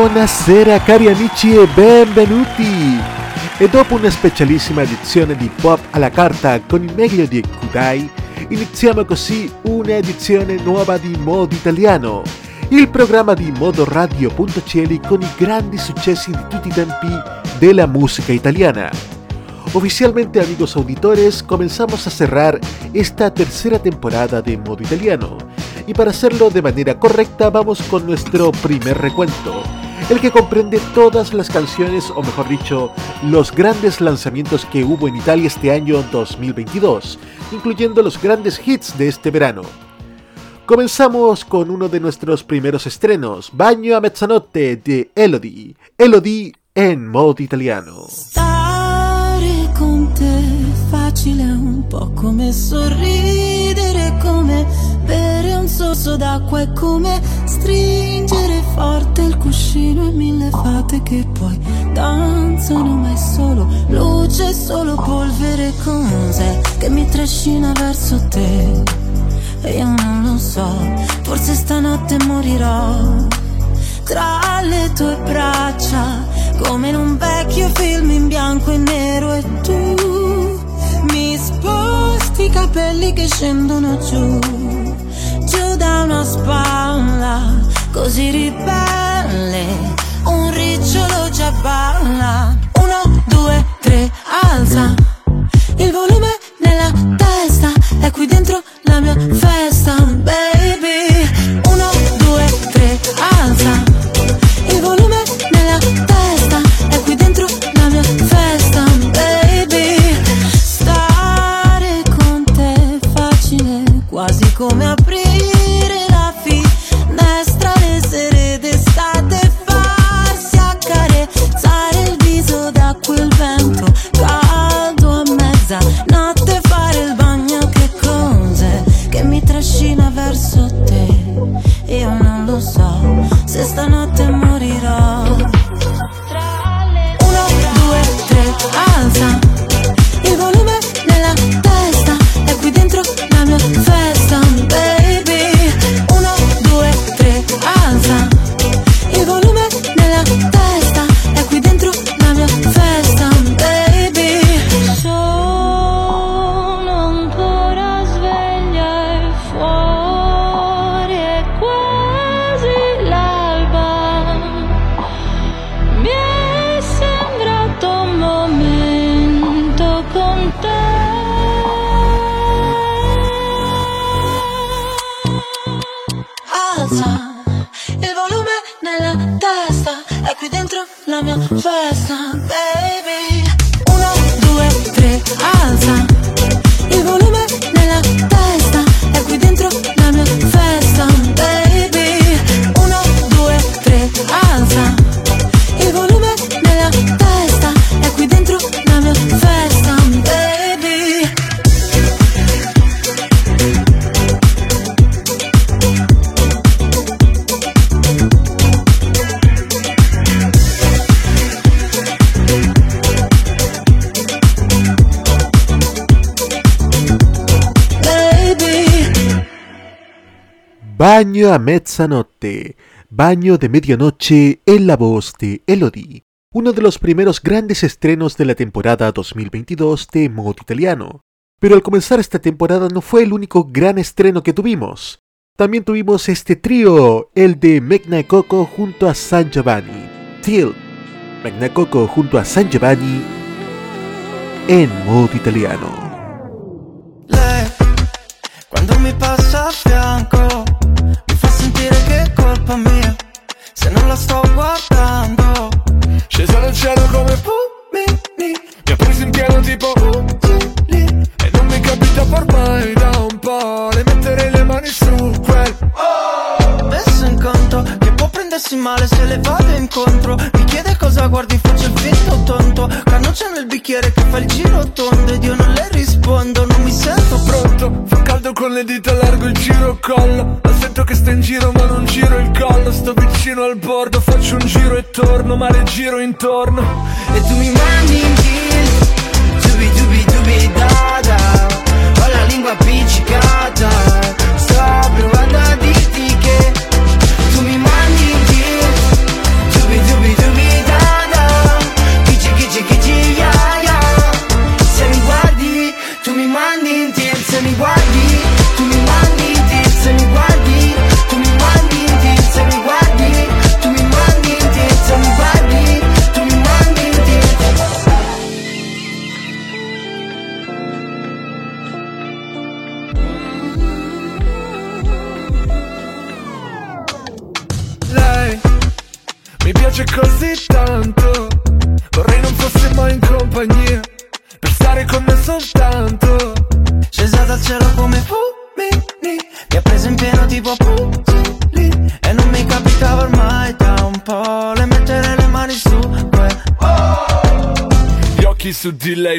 Buonasera cari amici e benvenuti! E dopo una specialissima edizione di Pop alla carta con il meglio di Kudai, iniziamo così un'edizione nuova di Modo Italiano, il programma di Modo Radio.cl con i grandi successi di tutti i tempi della musica italiana. Oficialmente amigos auditores, comenzamos a cerrar esta tercera temporada de Modo Italiano y para hacerlo de manera correcta vamos con nuestro primer recuento, el que comprende todas las canciones, o mejor dicho, los grandes lanzamientos que hubo en Italia este año 2022, incluyendo los grandes hits de este verano. Comenzamos con uno de nuestros primeros estrenos, Baño a Mezzanotte de Elodie, Elodie en modo italiano. Con te un sorso d'acqua è come stringere forte il cuscino e mille fate che poi danzano ma è solo luce, solo polvere cos'è che mi trascina verso te. E io non lo so, forse stanotte morirò tra le tue braccia come in un vecchio film in bianco e nero e tu mi sposti i capelli che scendono giù, giù da una spalla così ribelle, un ricciolo già balla. Uno, due, tre, alza il volume nella testa, è qui dentro la mia festa, baby. Bagno a mezzanotte, bagno de medianoche en la voz de Elodie. uno de los primeros grandes estrenos de la temporada 2022 de Modo Italiano. Pero al comenzar esta temporada no fue el único gran estreno que tuvimos. También tuvimos este trío, el de Megna Coco junto a San Giovanni. Till, Megna Coco junto a San Giovanni en modo italiano. Colpa mia, se non la sto guardando. Scesa dal cielo come pumini Mi ha preso in pieno tipo Ugili E non mi capita ormai da un po' Le mettere le mani su quel oh! Messo in conto prendersi male se le vado incontro. Mi chiede cosa guardi, faccio il finto tonto. Cannuccia nel bicchiere che fa il giro tondo Ed io non le rispondo, non mi sento pronto. Fa caldo con le dita, largo il giro collo La sento che sta in giro ma non giro il collo. Sto vicino al bordo, faccio un giro e torno Ma le giro intorno. E tu mi mandi in kill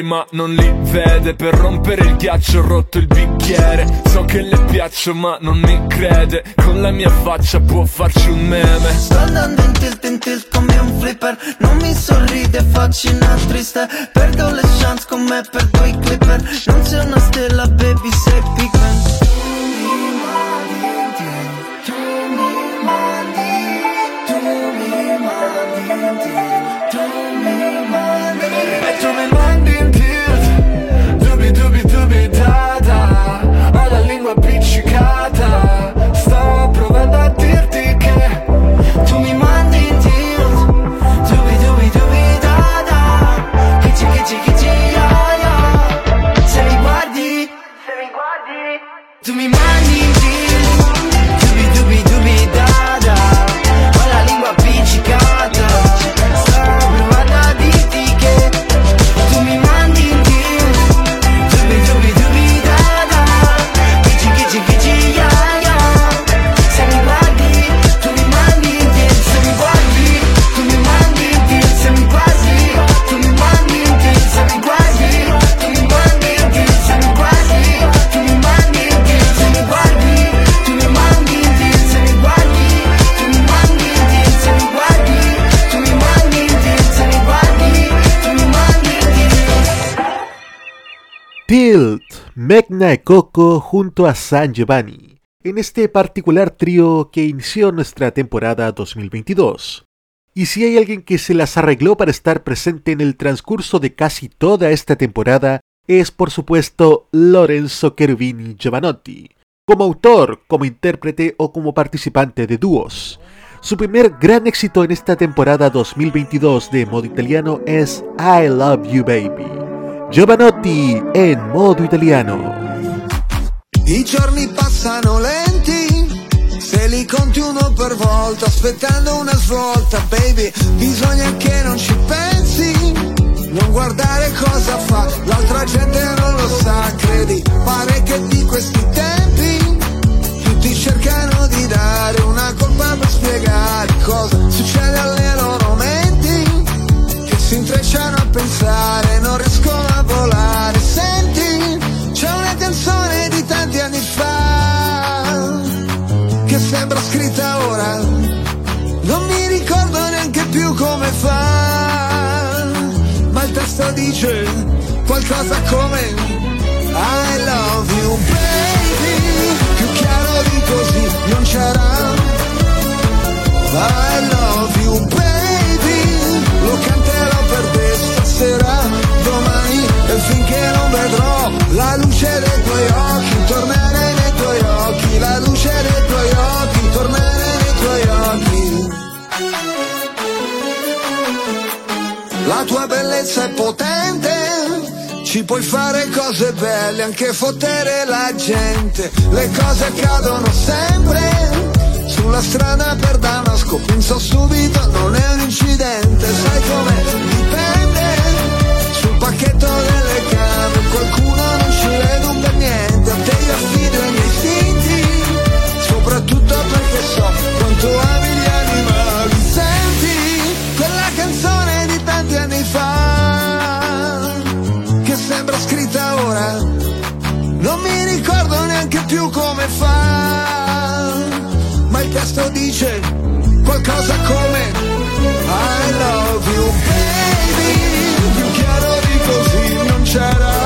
ma non li vede. Per rompere il ghiaccio ho rotto il bicchiere. So che le piaccio ma non mi crede. Con la mia faccia può farci un meme. Sto andando in tilt in tilt come un flipper. Non mi sorride, faccina triste. Perdo le chance con me, perdo i clipper. Non sei una stella baby, sei pigment Tilt, Megna y Coco junto a San Giovanni, en este particular trío que inició nuestra temporada 2022. Y si hay alguien que se las arregló para estar presente en el transcurso de casi toda esta temporada, es por supuesto Lorenzo Cherubini Giovanotti, como autor, como intérprete o como participante de dúos. Su primer gran éxito en esta temporada 2022 de modo italiano es I Love You Baby. Giovanotti en modo italiano. I giorni passano lenti, se li conti uno per volta, aspettando una svolta, baby, bisogna che non ci pensi, non guardare cosa fa, l'altra gente non lo sa, credi, pare che di questi tempi, tutti cercano di dare una colpa per spiegare cosa succede alle loro menti, che si intrecciano a pensare, testo dice qualcosa come I love you baby, più chiaro di così non c'era, I love you baby, lo canterò per te stasera, domani e finché non vedrò la luce La tua bellezza è potente, ci puoi fare cose belle, anche fottere la gente, le cose accadono sempre sulla strada per Damasco penso subito non è un incidente. Sai come dipende? Sul pacchetto delle came qualcuno non ci vede per niente. A te io affido i miei istinti soprattutto perché so quanto ami anni fa che sembra scritta ora non mi ricordo neanche più come fa il testo dice qualcosa come I love you baby, più chiaro di così non c'era.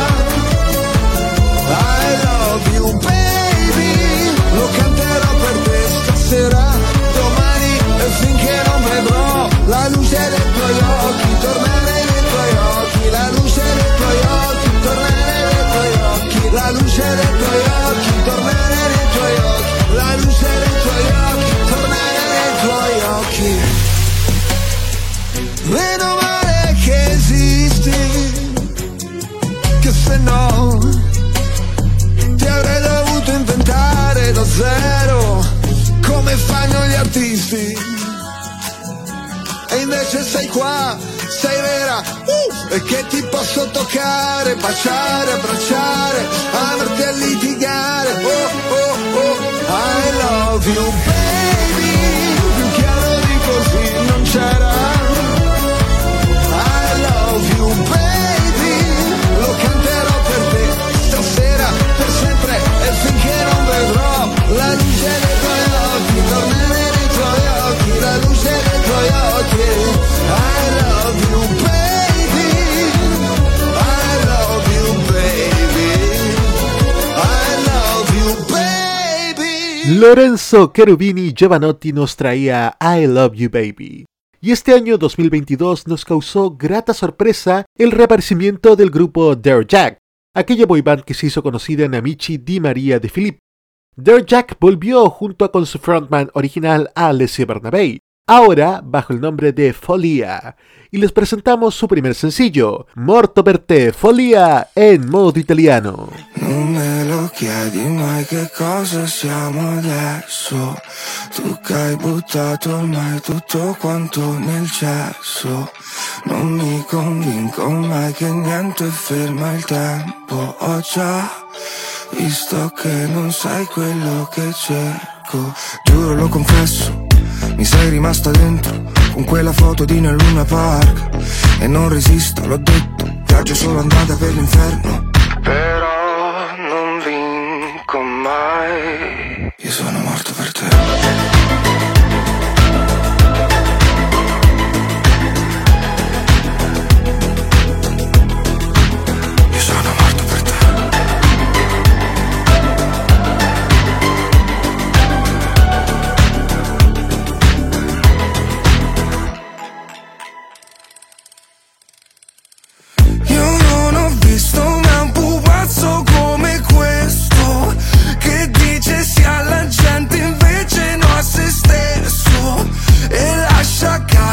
Invece sei qua, sei vera, uh, e che ti posso toccare, baciare, abbracciare, amarti a litigare. Oh, oh, oh, I love you, baby Lorenzo Cherubini Giovanotti nos traía I Love You Baby. Y este año 2022 nos causó grata sorpresa el reaparecimiento del grupo Dare Jack, aquella boyband que se hizo conocida en Amici Di Maria de Filippo. Dare Jack volvió junto a con su frontman original Alessio Bernabei, ahora bajo el nombre de Folia, y les presentamos su primer sencillo, Morto per te, Folia, en modo italiano. Non me lo chiedi mai che cosa siamo adesso, tu che hai buttato ormai tutto quanto nel cesso, non mi convinco mai che niente ferma il tempo, ho già visto che non sei quello che cerco, giuro lo confesso mi sei rimasta dentro con quella foto di nel Luna Park. E non resisto, l'ho detto, viaggio solo andata per l'inferno. Però non vinco mai. Io sono morto per te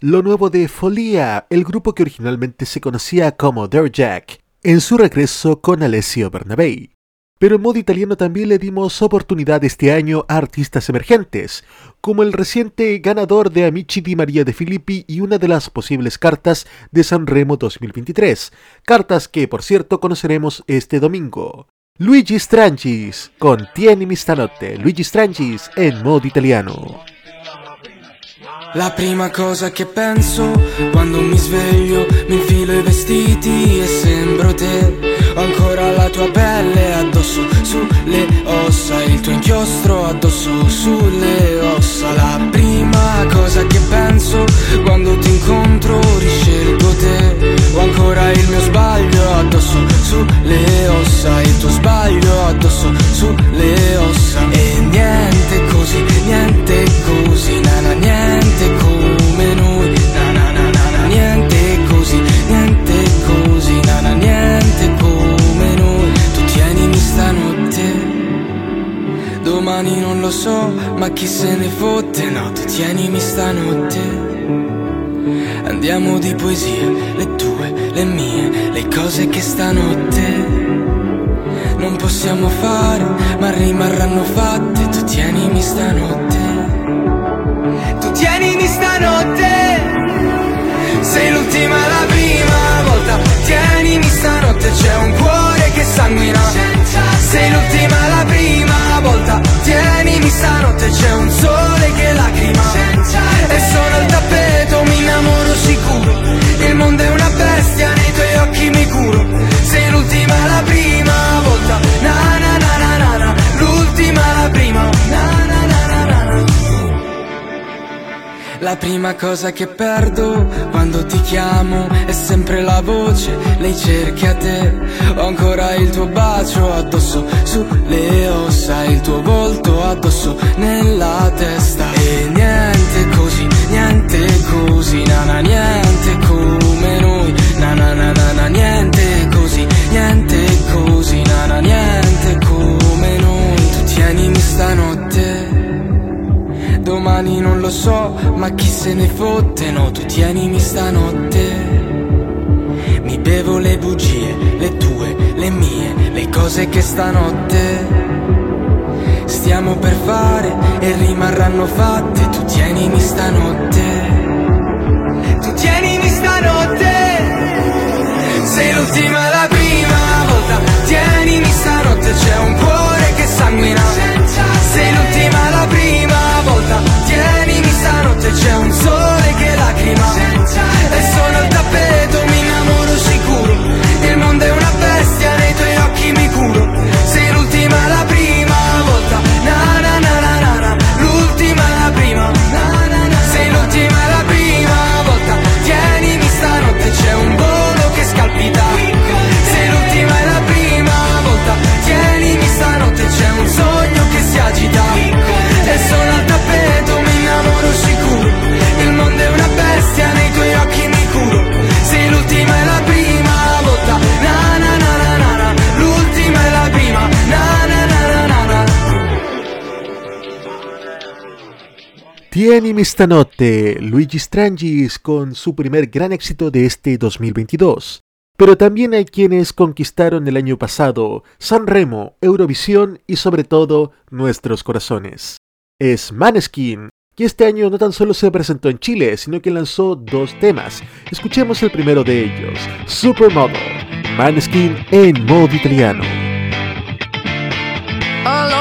Lo nuevo de Folia, el grupo que originalmente se conocía como Jack, en su regreso con Alessio Bernabei. Pero en modo italiano también le dimos oportunidad este año a artistas emergentes, como el reciente ganador de Amici di Maria de Filippi y una de las posibles cartas de Sanremo 2023, cartas que por cierto conoceremos este domingo. Luigi Strangis con Tieni mi stanotte, Luigi Strangis en modo italiano. La prima cosa che penso quando mi sveglio, mi infilo i vestiti e sembro te. Ho ancora la tua pelle addosso sulle ossa, il tuo inchiostro addosso sulle ossa. La prima cosa che penso quando ti incontro, riscelgo te. Ho ancora il mio sbaglio addosso sulle ossa, il tuo sbaglio addosso sulle ossa. E niente così, niente così, nana, niente lo so, ma chi se ne fotte, no, tu tienimi stanotte. Andiamo di poesie, le tue, le mie, le cose che stanotte non possiamo fare, ma rimarranno fatte. Tu tienimi stanotte. Tu tienimi stanotte. Sei l'ultima la prima volta. Tienimi stanotte, c'è un cuore che sanguina. Sei l'ultima la prima volta. Tienimi stanotte, c'è un sole che lacrima. E sono al tappeto, mi innamoro sicuro. Il mondo è una La prima cosa che perdo quando ti chiamo è sempre la voce, lei cerca te. Ho ancora il tuo bacio addosso sulle ossa, il tuo volto addosso nella testa. E niente così, niente così, nana, niente Domani non lo so, ma chi se ne fotte, no, tu tienimi stanotte. Mi bevo le bugie, le tue, le mie, le cose che stanotte stiamo per fare e rimarranno fatte. Tu tienimi stanotte. Tu tienimi stanotte. Sei l'ultima la prima volta. Tienimi stanotte, c'è un cuore che sanguina. Baby, Tienimi stanotte, Luigi Strangis con su primer gran éxito de este 2022. Pero también hay quienes conquistaron el año pasado Sanremo, Eurovisión y sobre todo nuestros corazones. Es Maneskin, y este año no tan solo se presentó en Chile, sino que lanzó dos temas. Escuchemos el primero de ellos, Supermodel, Maneskin en modo italiano.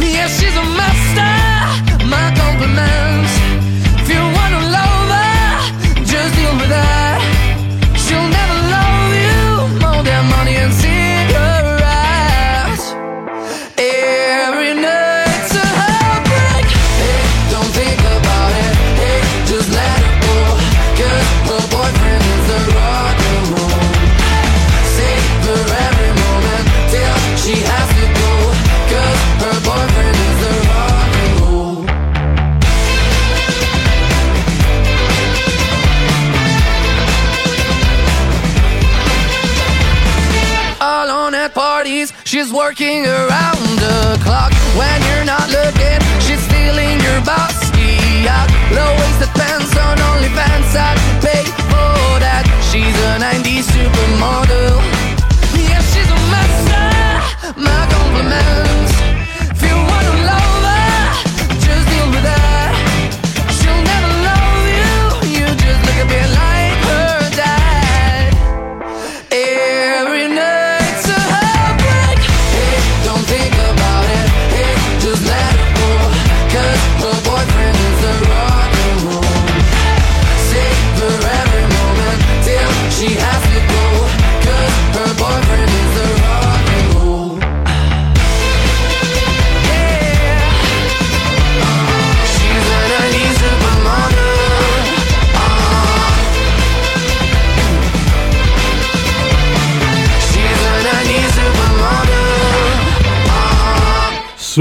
Yeah, she's a master. My compliments. If you wanna love her, just deal with that. Working around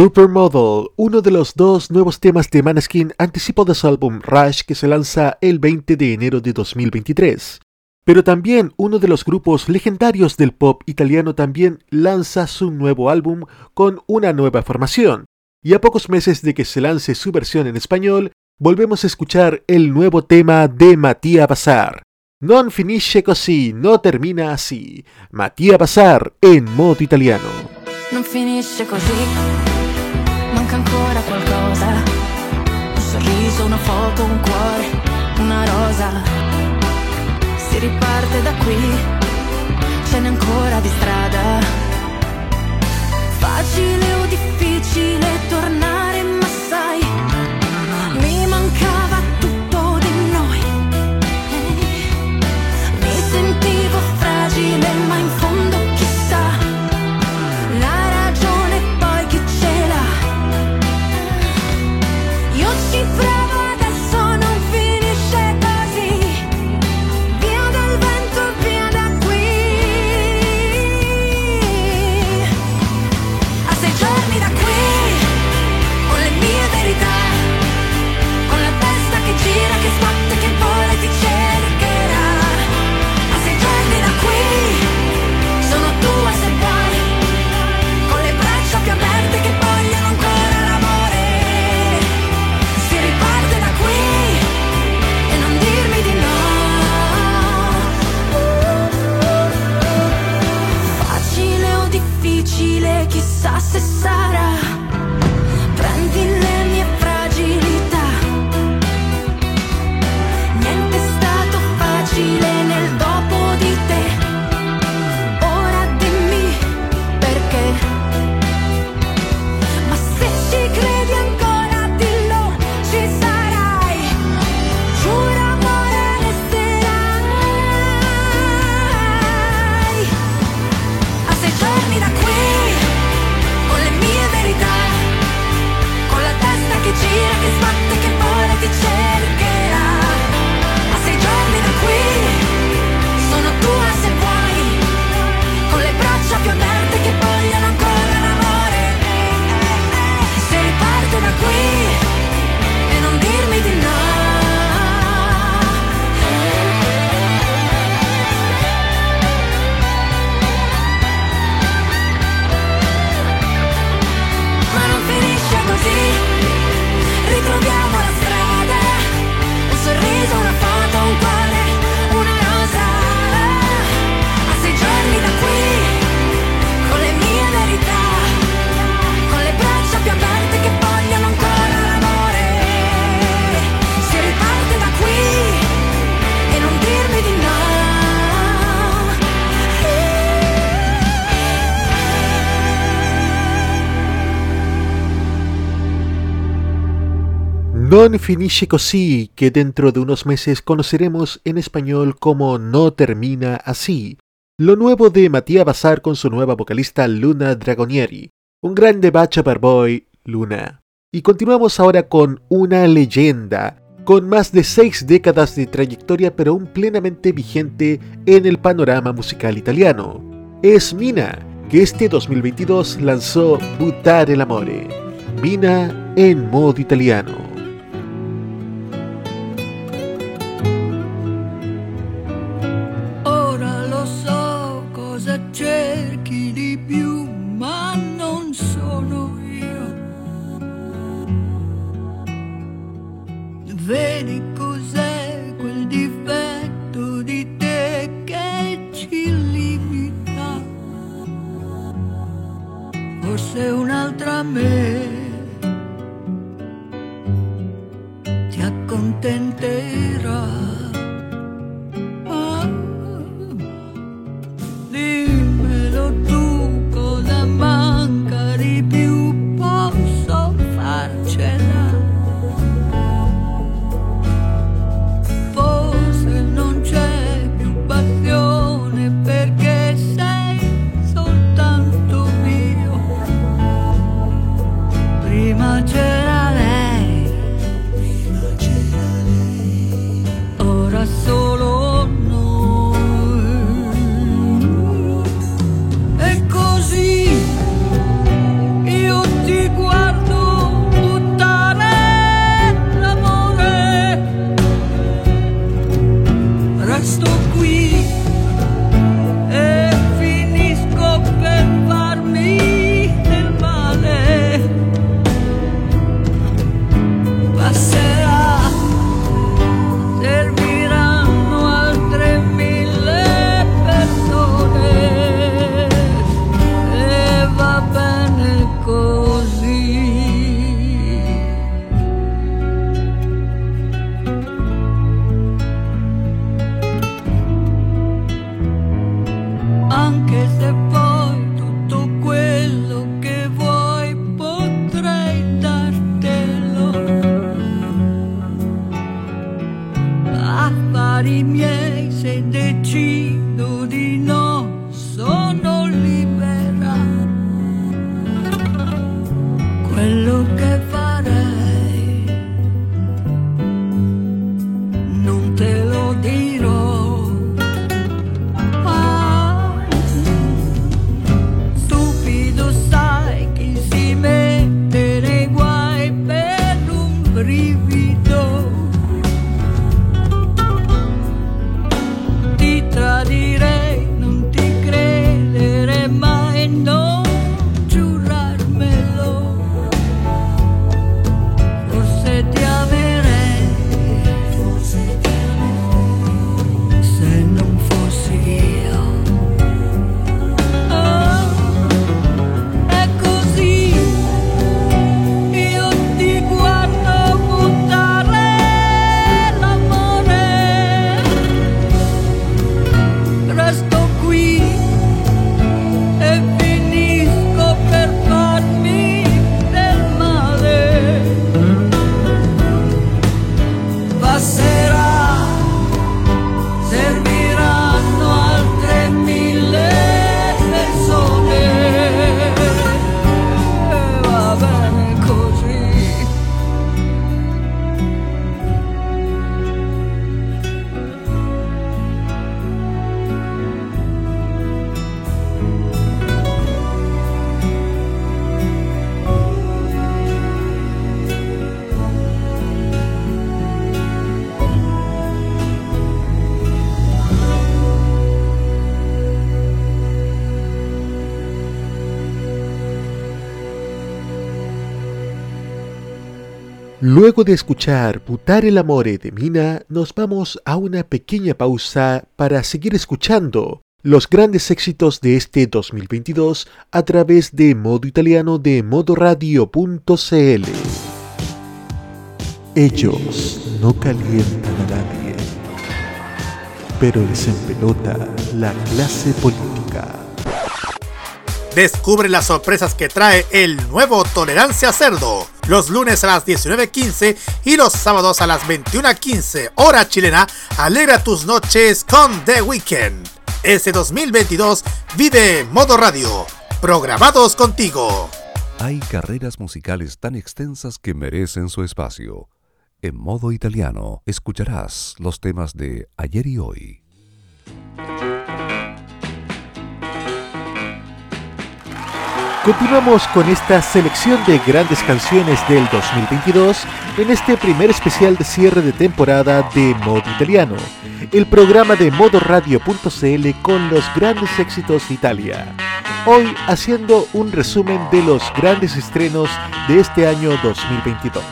Supermodel, uno de los dos nuevos temas de Maneskin anticipo de su álbum Rush que se lanza el 20 de enero de 2023. Pero también uno de los grupos legendarios del pop italiano también lanza su nuevo álbum con una nueva formación. Y a pocos meses de que se lance su versión en español, volvemos a escuchar el nuevo tema de Mattia Bazar. Non finisce così, no termina así. Mattia Bazar en modo italiano. Non finisce così, manca ancora qualcosa. Un sorriso, una foto, un cuore, una rosa. Si riparte da qui, ce n'è ancora di strada. Facile o difficile tornare, Non finisce così, que dentro de unos meses conoceremos en español como No termina así, lo nuevo de Matías Bazar con su nueva vocalista Luna Dragonieri, un grande bacha boy, Luna. Y continuamos ahora con una leyenda, con más de seis décadas de trayectoria pero aún plenamente vigente en el panorama musical italiano. Es Mina, que este 2022 lanzó Buttare l'amore, Mina en modo italiano. Forse un'altra me ti accontenterà. Luego de escuchar Putar el Amore de Mina, nos vamos a una pequeña pausa para seguir escuchando los grandes éxitos de este 2022 a través de modo italiano de modoradio.cl. Ellos no calientan a nadie, pero les empelota la clase política. Descubre las sorpresas que trae el nuevo Tolerancia Cerdo. Los lunes a las 19.15 y los sábados a las 21.15 hora chilena. Alegra tus noches con The Weekend. Este 2022 vive Modo Radio. Programados contigo. Hay carreras musicales tan extensas que merecen su espacio. En modo italiano escucharás los temas de ayer y hoy. Continuamos con esta selección de grandes canciones del 2022 en este primer especial de cierre de temporada de Modo Italiano, el programa de modoradio.cl con los grandes éxitos de Italia. Hoy haciendo un resumen de los grandes estrenos de este año 2022.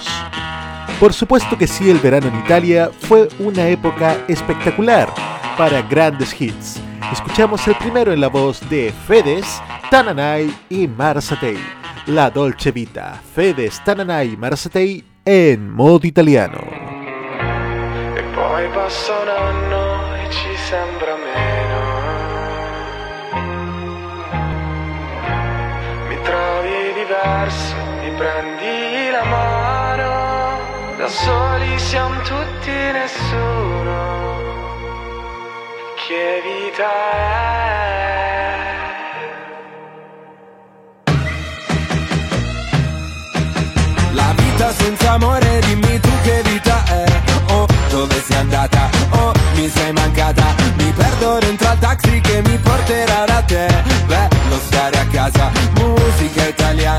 Por supuesto que sí, el verano en Italia fue una época espectacular para grandes hits. Escuchamos el primero en la voz de Fedes, Tananai y Marsatei. La Dolce Vita, Fedes, Tananai y Marsatei en modo italiano. E poi passa un anno e ci sembra meno. Mi trovi diverso, mi prendi la mano. Da soli siamo tutti nessuno. Che vita è? La vita senza amore, dimmi tu che vita è Oh, dove sei andata? Oh, mi sei mancata Mi perdo dentro al taxi che mi porterà da te Bello stare a casa, musica italiana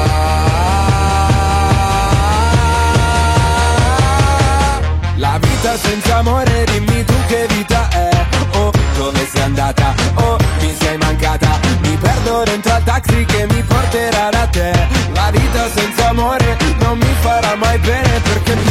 Vita senza amore, dimmi tu che vita è. Oh, dove sei andata? Oh, mi sei mancata. Mi perdo dentro al taxi che mi porterà da te. La vita senza amore non mi farà mai bene perché Non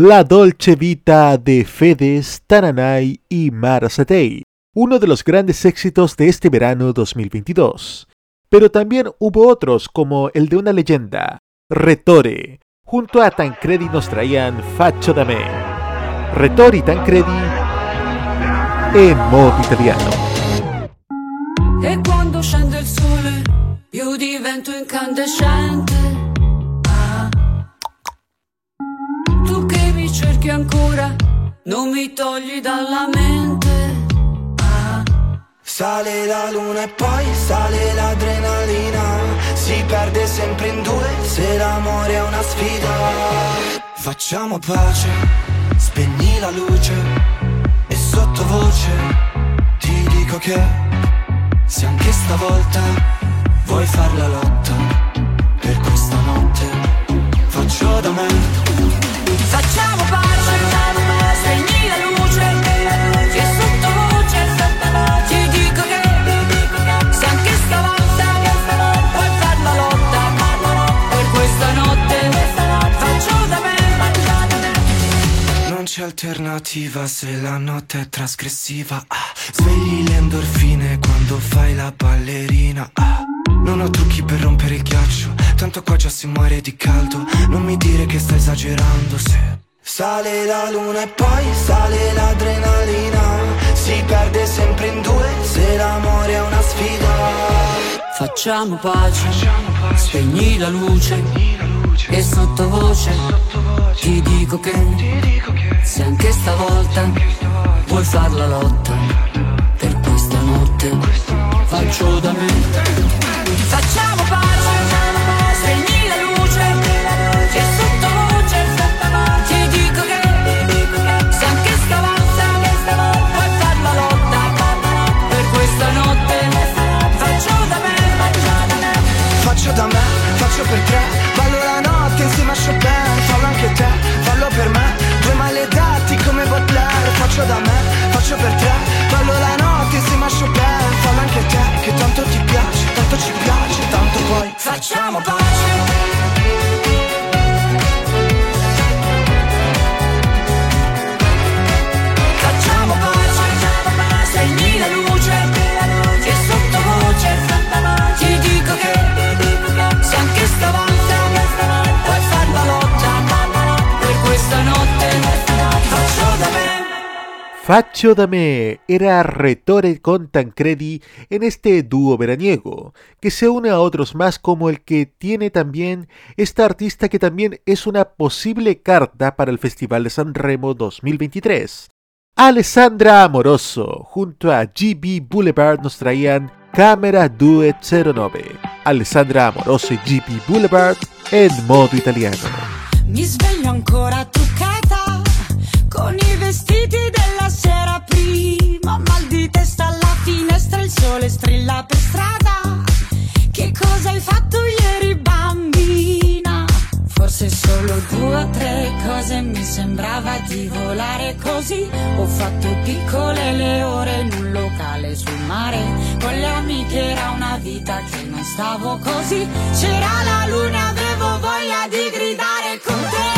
La Dolce Vita de Fedes, Tananay y Marsatei, uno de los grandes éxitos de este verano 2022. Pero también hubo otros como el de una leyenda, Retore. Junto a Tancredi nos traían Faccio da me. Retore y Tancredi en modo italiano. E quando scende il sole divento incandescente. Mi cerchi ancora, non mi togli dalla mente. Sale la luna e poi sale l'adrenalina Si perde sempre in due se l'amore è una sfida Facciamo pace, spegni la luce E sottovoce dico che se anche stavolta vuoi far la lotta per questa notte, faccio da me. Alternativa se la notte è trasgressiva. Ah, svegli le endorfine quando fai la ballerina. Ah, non ho trucchi per rompere il ghiaccio, tanto qua già si muore di caldo. Non mi dire che stai esagerando se. Sale la luna e poi sale l'adrenalina. Si perde sempre in due se l'amore è una sfida. Facciamo pace, spegni la luce e sottovoce. Ti dico che se anche stavolta vuoi far la lotta per questa notte faccio da me. Facciamo pace, spegni la luce e sottovoce ti dico che se anche stavolta vuoi far la lotta per questa notte faccio da me. Faccio da me, faccio per tre Ballo la Faccio da me, faccio per tre Ballo la notte insieme a Chopin Fallo anche te, che tanto ti piace Tanto ci piace, tanto poi Facciamo pace. Facho Dame era Retore con Tancredi en este dúo veraniego, que se une a otros más como el que tiene también esta artista que también es una posible carta para el Festival de San Remo 2023. Alessandra Amoroso junto a GB Boulevard nos traían Camera Duet 09. Alessandra Amoroso y GB Boulevard en modo italiano. Mi sveglio ancora con i vestiti della sole strilla per strada. Che cosa hai fatto ieri, bambina? Forse solo due o tre cose mi sembrava di volare così. Ho fatto piccole le ore in un locale sul mare. Con le amiche era una vita che non stavo così. C'era la luna, avevo voglia di gridare con te.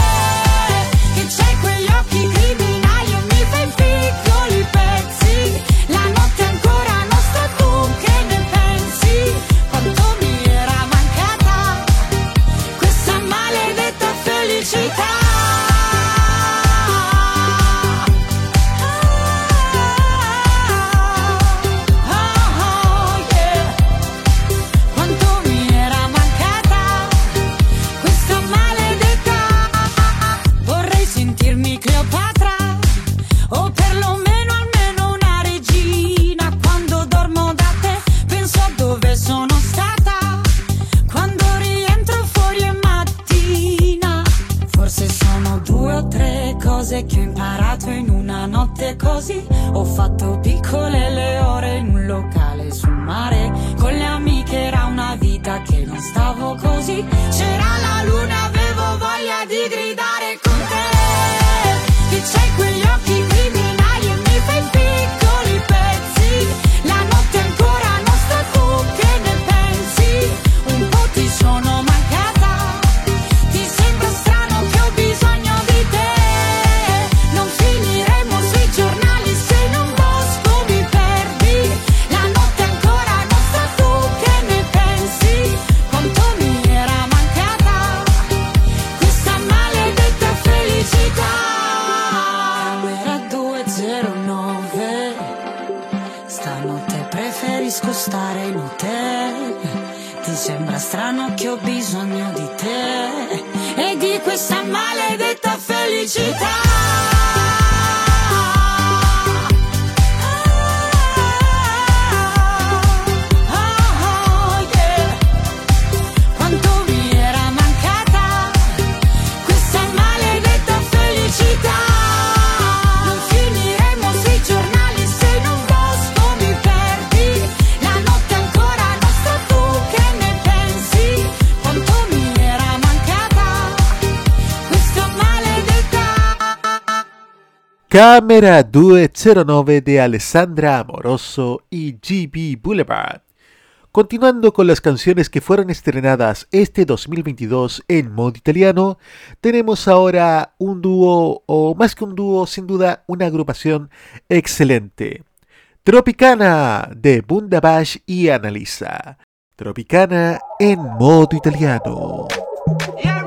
Camera 209 de Alessandra Amoroso y GB Boulevard. Continuando con las canciones que fueron estrenadas este 2022 en modo italiano, tenemos ahora un dúo, o más que un dúo, sin duda una agrupación excelente. Tropicana de Bundabash y Analisa. Tropicana en modo italiano. Tropicana,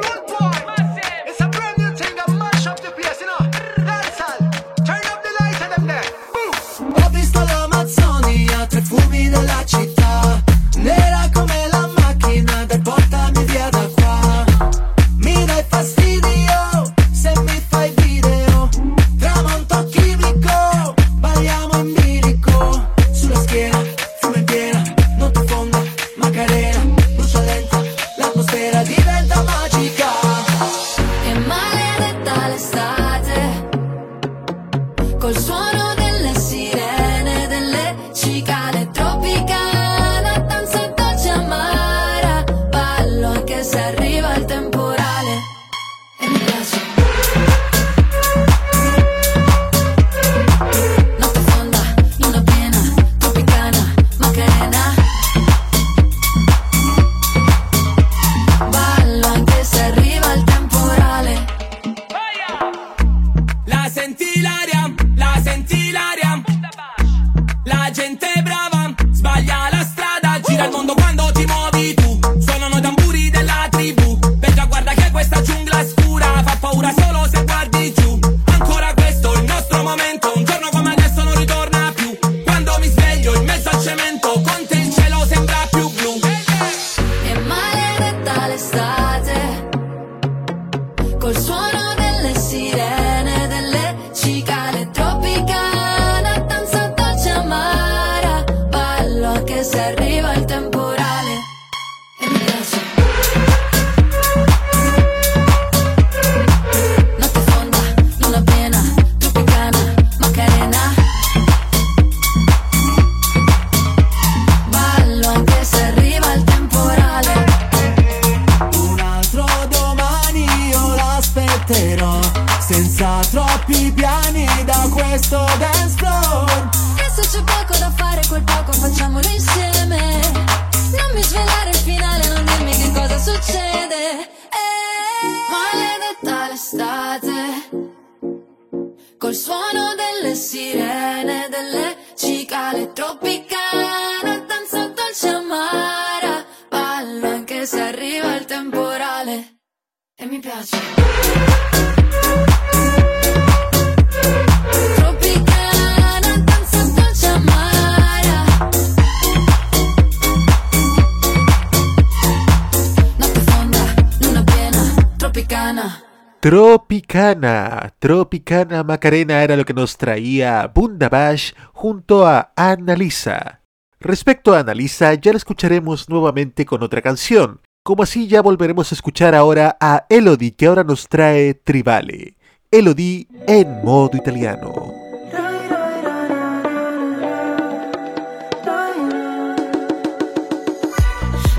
Tropicana Macarena era lo que nos traía Bundabash junto a Annalisa. Respecto a Annalisa, ya la escucharemos nuevamente con otra canción, como así ya volveremos a escuchar ahora a Elodie que ahora nos trae Tribale. Elodie en modo italiano.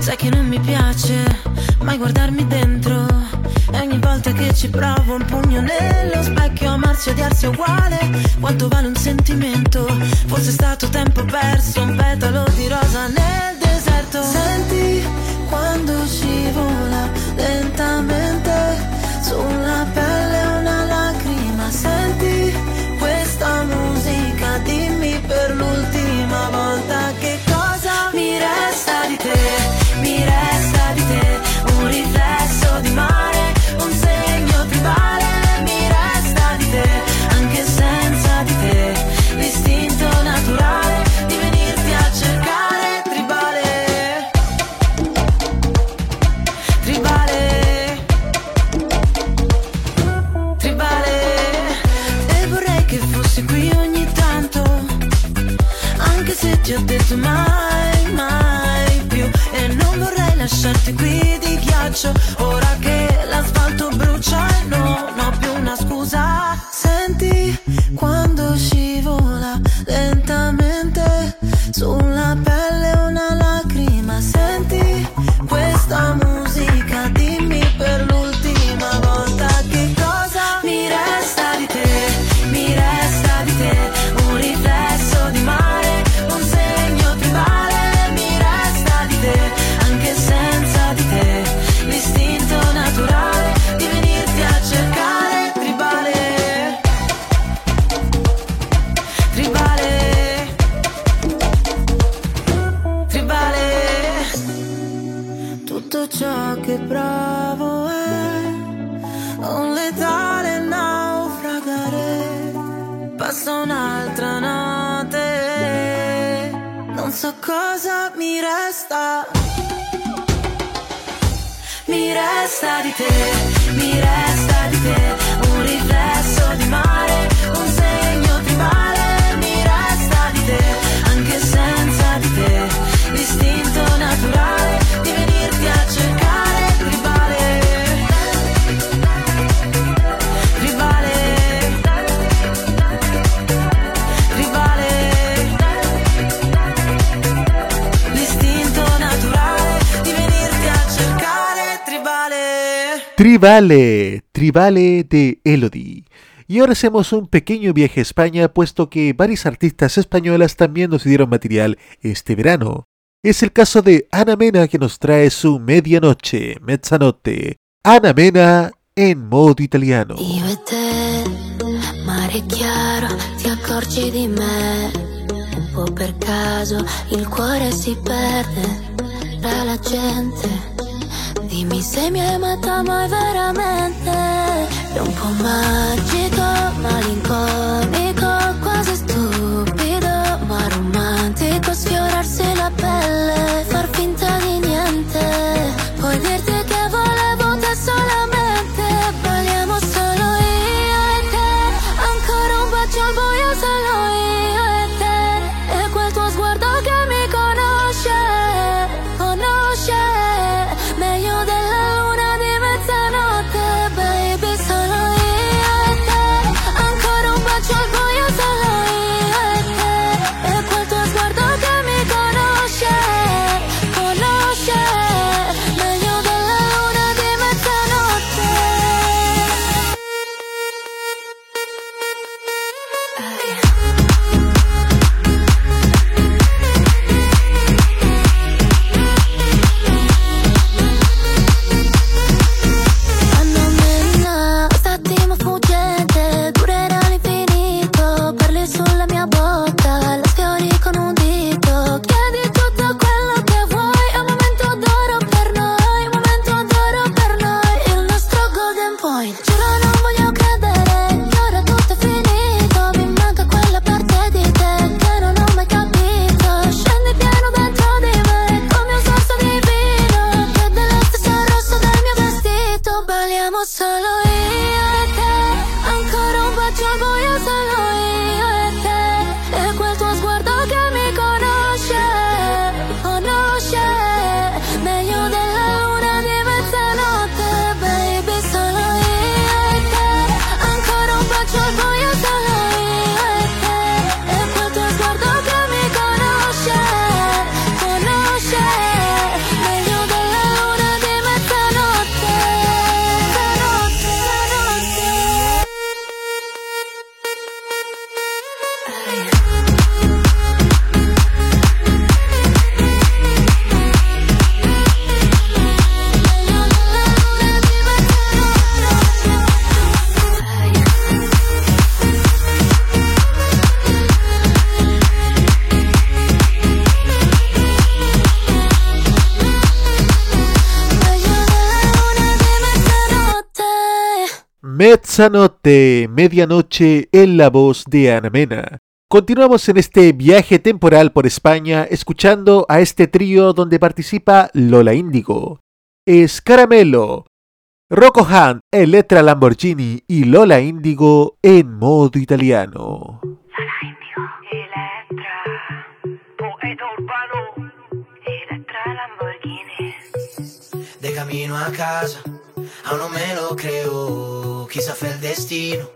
Sai che non mi piace mai guardarmi dentro ogni volta che ci provo un pugno nello specchio Amarsi e odiarsi è uguale. Quanto vale un sentimento? Forse è stato tempo perso Un petalo di rosa nel deserto. Senti quando scivola lentamente Sulla pelle Tribale, Tribale de Elodie. Y ahora hacemos un pequeño viaje a España, puesto que varias artistas españolas también nos dieron material este verano. Es el caso de Ana Mena que nos trae su medianoche, mezzanotte. Ana Mena en modo italiano. E mare chiaro, per caso il cuore si perde la gente. Dimmi se mi hai amata mai veramente. È un po' magico Sanote, medianoche en la voz de Anamena. Continuamos en este viaje temporal por España escuchando a este trío donde participa Lola Índigo. Es Caramelo, Rocco Hunt, Elettra Lamborghini y Lola Índigo en modo italiano. Lola Índigo, Elettra, poeta Lamborghini. De camino a casa aún no me lo creo, quizá fue el destino,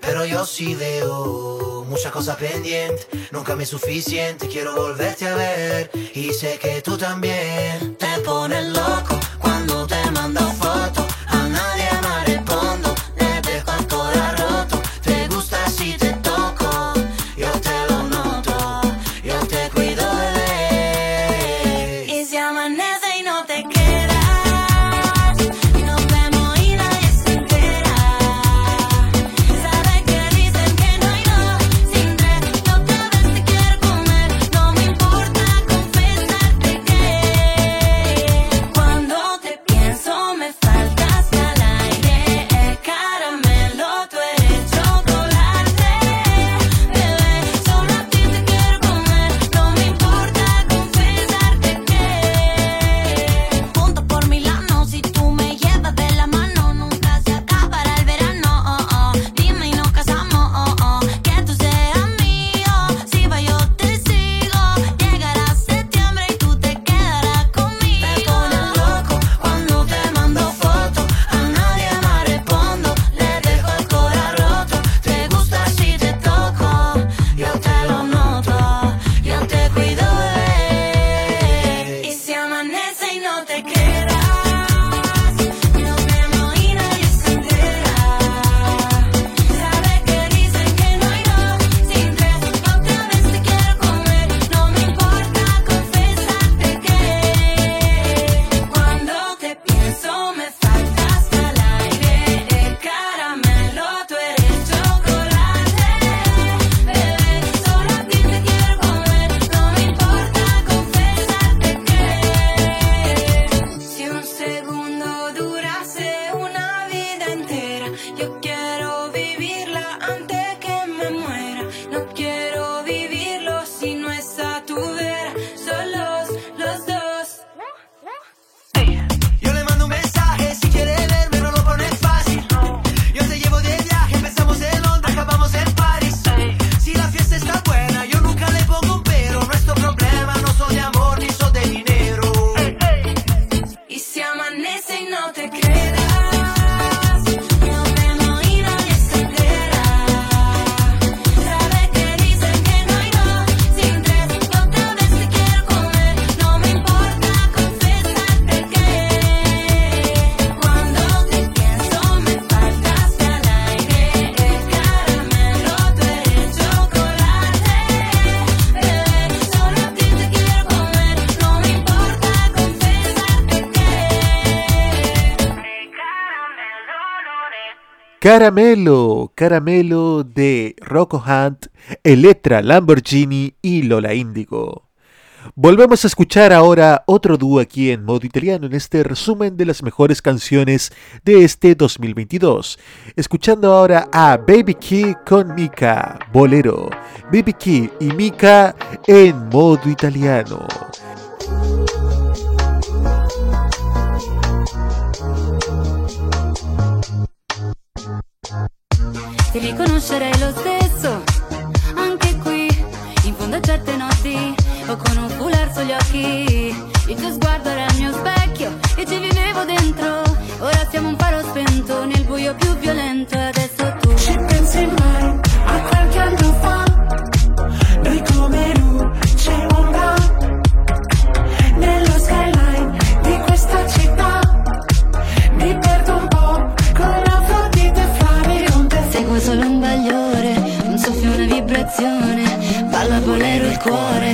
pero yo sí veo muchas cosas pendientes, nunca me es suficiente, quiero volverte a ver y sé que tú también te pones loco. Caramelo, Caramelo de Rocco Hunt, Electra Lamborghini y Lola Índigo. Volvemos a escuchar ahora otro dúo aquí en modo italiano en este resumen de las mejores canciones de este 2022. Escuchando ahora a Baby Key con Mika, Bolero. Baby Key y Mika en modo italiano. Ti riconoscerei lo stesso, anche qui, in fondo a certe notti, o con un foulard sugli occhi. Il tuo sguardo era il mio specchio e ci vivevo dentro. Ora siamo un faro spento nel buio più violento e adesso tu cuore,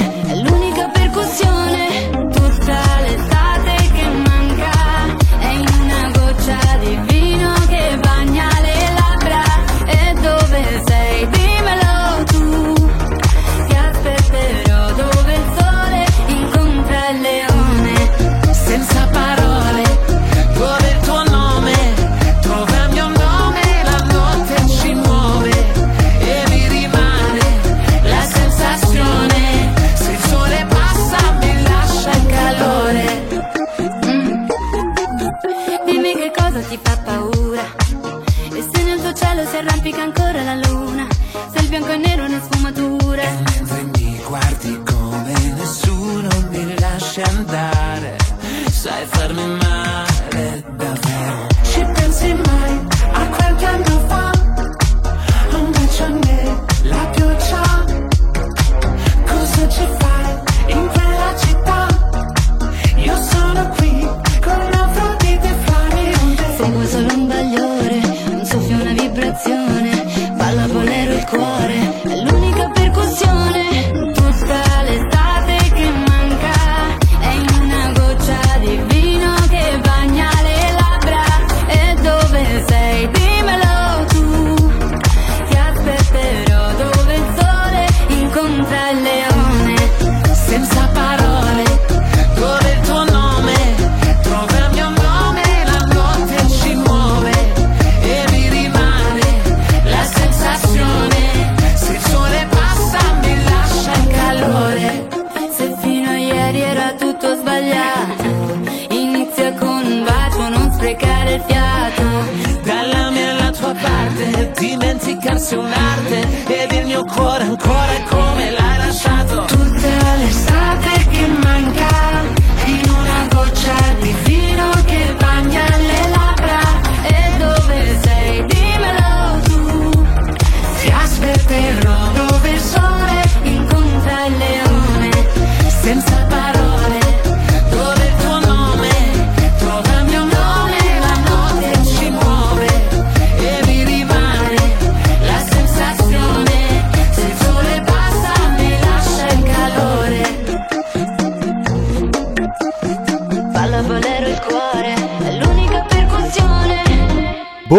besarme más.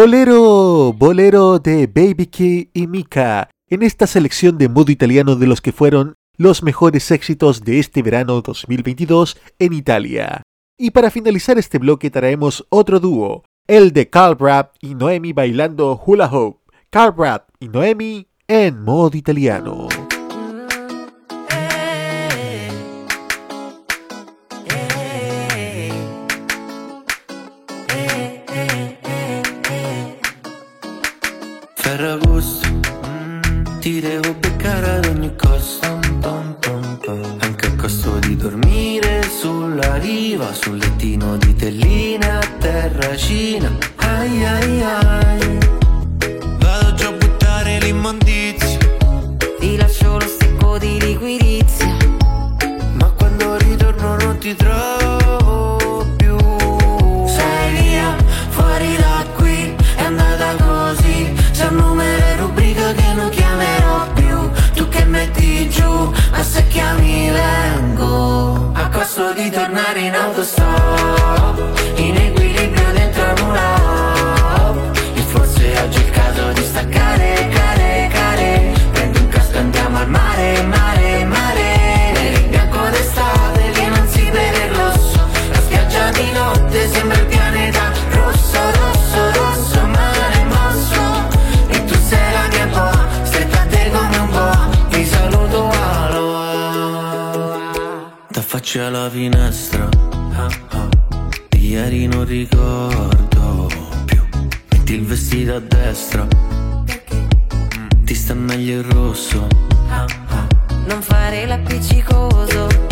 Bolero, bolero de Baby Key y Mika, en esta selección de modo italiano de los que fueron los mejores éxitos de este verano 2022 en Italia. Y para finalizar este bloque traemos otro dúo, el de Carl Brad y Noemi bailando hula hoop. Carl Brad y Noemi en modo italiano. Sulla riva, sul lettino di telline a terracina. Ai ai ai. Vado già a buttare l'immondizia. Ti lascio lo secco di liquirizia Ma quando ritorno non ti trovo più. Sei via, fuori da qui, è andata così. C'è un numero e rubrica che non chiamerò più. Tu che metti giù, ma se chiami vengo. A costo di tornare in autostop. In equilibrio dentro una hop E forse oggi il staccare, care, care Prendi un casco e andiamo al mare, mare Faccia alla finestra. Ah, ah. Di ieri non ricordo più. Metti il vestito a destra. Ti sta meglio il rosso. Non fare l'appiccicoso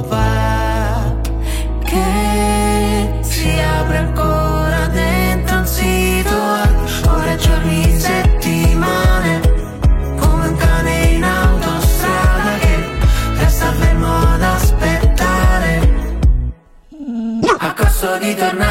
papà Che si apre ancora dentro un sito Ore, giorni, settimane Come un cane in autostrada Che resta fermo ad aspettare. A costo di tornare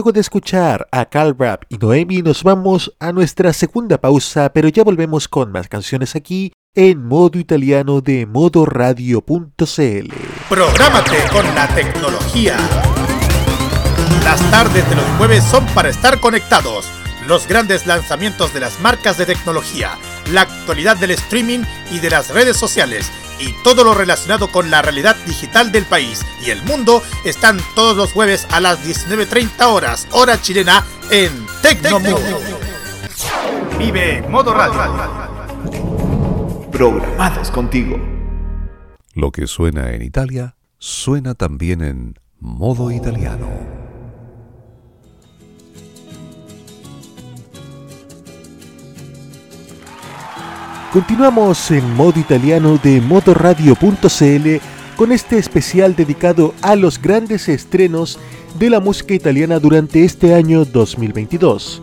Luego de escuchar a Cal Rap y Noemi, nos vamos a nuestra segunda pausa, pero ya volvemos con más canciones aquí en modo italiano de modoradio.cl. Prográmate con la tecnología. Las tardes de los jueves son para estar conectados. Los grandes lanzamientos de las marcas de tecnología, la actualidad del streaming y de las redes sociales y todo lo relacionado con la realidad digital del país y el mundo están todos los jueves a las 19.30 horas, hora chilena, en Tecnomood. Vive Modo Radio. Programados contigo. Lo que suena en Italia suena también en modo italiano. Continuamos en modo italiano de modoradio.cl con este especial dedicado a los grandes estrenos de la música italiana durante este año 2022.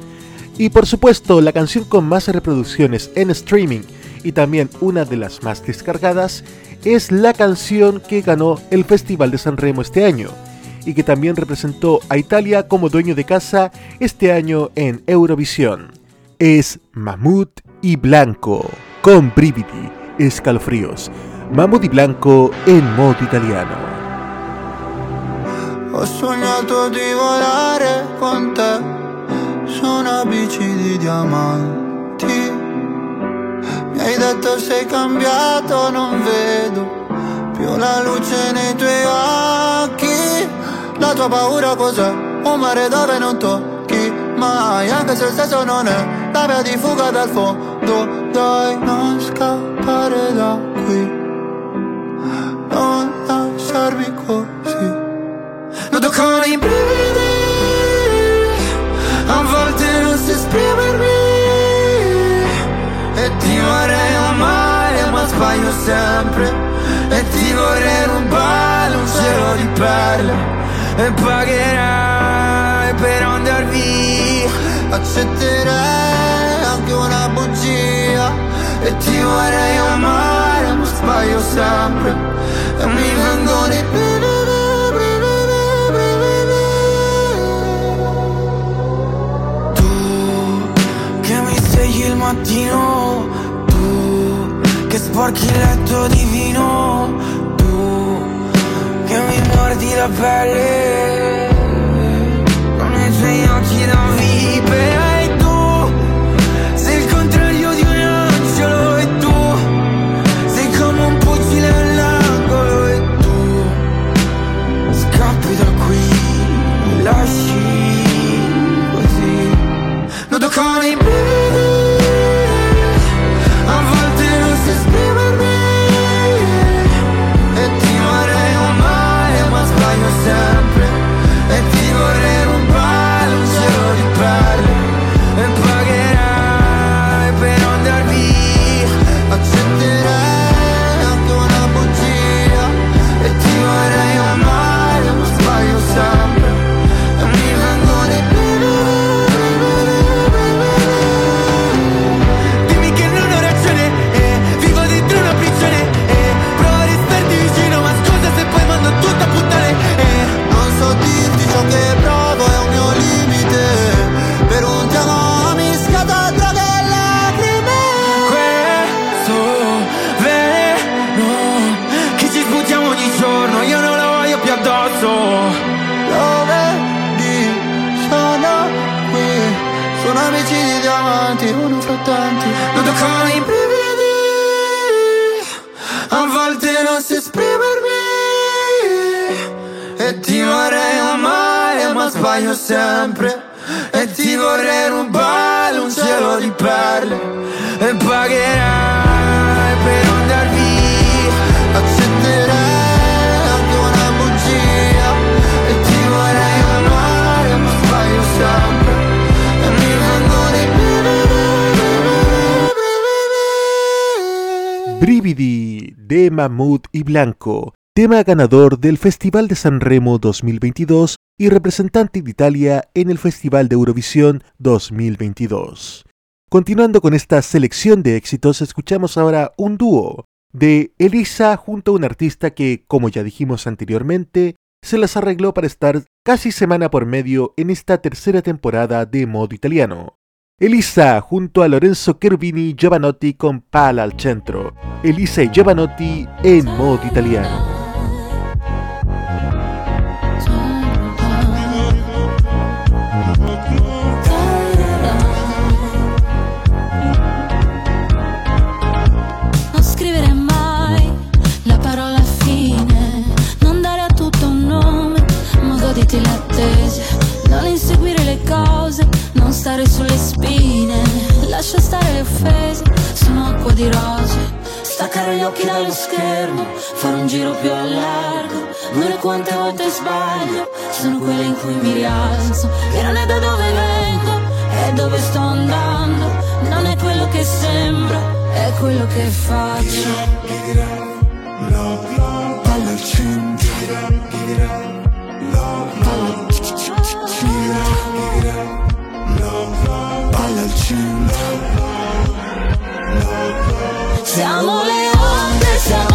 Y por supuesto, la canción con más reproducciones en streaming y también una de las más descargadas es la canción que ganó el Festival de San Remo este año y que también representó a Italia como dueño de casa este año en Eurovisión. Es Mahmoud y Blanco con brividi, escalofríos. Mahmoud y Blanco en modo italiano. Ho sognato di volare con te su una bici di diamanti. Mi hai detto sei cambiato, non vedo più la luce nei tuoi occhi. La tua paura cos'è? Un mare dove non tocchi mai, anche se il senso non è la via di fuga dal fondo. Dai, non scappare da qui, non lasciarmi così. Noto con i brividi. A volte non so esprimermi. E ti vorrei amare ma sbaglio sempre. E ti vorrei rubare un cielo di perle. E pagherai per andar via. Accetterei anche una bugia E ti vorrei amare ma sbaglio sempre E mi vengono i pini Tu che mi svegli il mattino Tu che sporchi il letto divino, Tu che mi mordi la pelle Con i tuoi occhi da vipera sempre. E ti vorrei rubare un cielo di perle. E pagherai per andar via. Accetterai anche una bugia. E ti vorrei amare ma sbaglio sempre. E mi vengono i Brividi de Mahmoud y Blanco, tema ganador del Festival de Sanremo 2022 y representante de Italia en el Festival de Eurovisión 2022. Continuando con esta selección de éxitos, escuchamos ahora un dúo de Elisa junto a un artista que, como ya dijimos anteriormente, se las arregló para estar casi semana por medio en esta tercera temporada de modo italiano. Elisa junto a Lorenzo Cherubini Giovanotti con Pala al centro. Elisa y Giovanotti en modo italiano. Lascia stare le offese, sono acqua di rose, staccare gli occhi dallo schermo, fare un giro più a largo, è quante volte sbaglio, sono quelle in cui mi rialzo, e non è da dove vengo, è dove sto andando, non è quello che sembro, è quello che faccio. Palla al centro let you know. know. Le onde,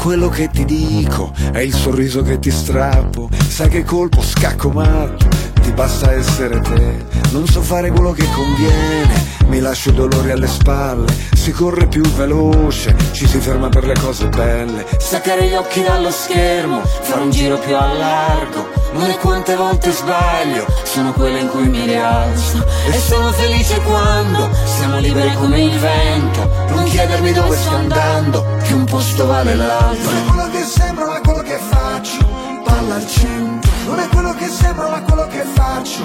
quello che ti dico, è il sorriso che ti strappo. Sai che colpo scacco matto, ti basta essere te. Non so fare quello che conviene, mi lascio dolori alle spalle. Si corre più veloce, ci si ferma per le cose belle. Staccare gli occhi dallo schermo, fare un giro più a largo. Non è quante volte sbaglio, sono quelle in cui mi rialzo. E sono felice quando siamo liberi come il vento. Non chiedermi dove sto andando, che un posto vale Non l'altro. quello che sembra ma quello che faccio Palla al centro Non è quello che sembra ma quello che faccio.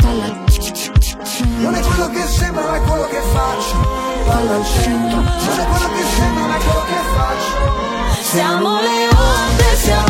Non è quello che sembra ma quello che faccio. Palla al centro Non è quello che sembra ma quello che faccio. Siamo le onde, siamo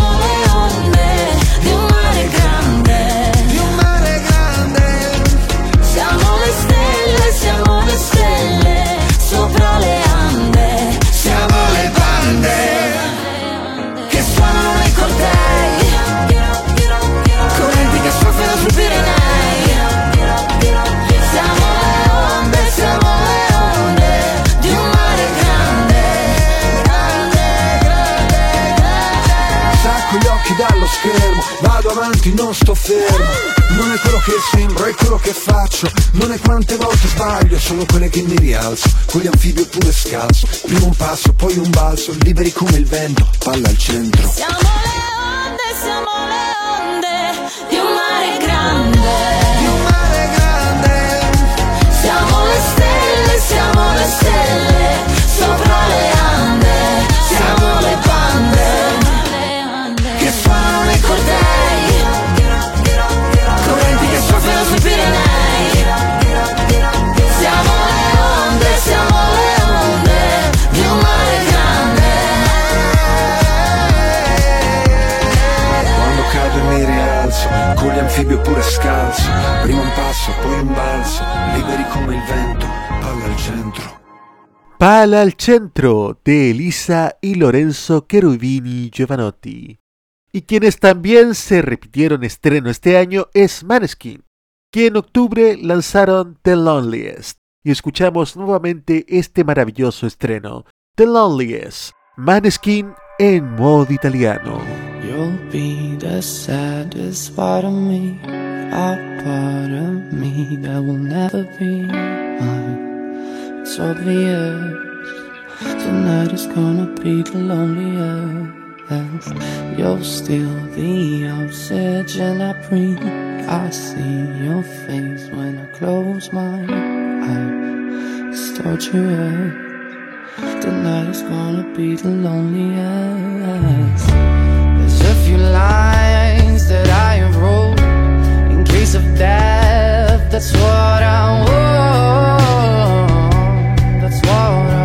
sto fermo. Non è quello che sembro, è quello che faccio. Non è quante volte sbaglio, sono quelle che mi rialzo. Con gli anfibi oppure scalzo. Prima un passo, poi un balzo. Liberi come il vento, palla al centro. Siamo le onde, siamo le onde Di un mare grande. Di un mare grande. Siamo le stelle, siamo le stelle Sopra le oppure Prima un poi un balzo Liberi vento, palla al centro Pala al centro de Elisa y Lorenzo Cherubini Giovanotti. Y quienes también se repitieron estreno este año es Maneskin, que en octubre lanzaron The Loneliest. Y escuchamos nuevamente este maravilloso estreno, The Loneliest, Maneskin en modo italiano. You'll be the saddest part of me, a part of me that will never be mine. It's obvious tonight is gonna be the loneliest. You're still the oxygen I breathe. I see your face when I close my eyes. It's torturous. Tonight is gonna be the loneliest. Few lines that I have wrote in case of death. That's what I want. That's what I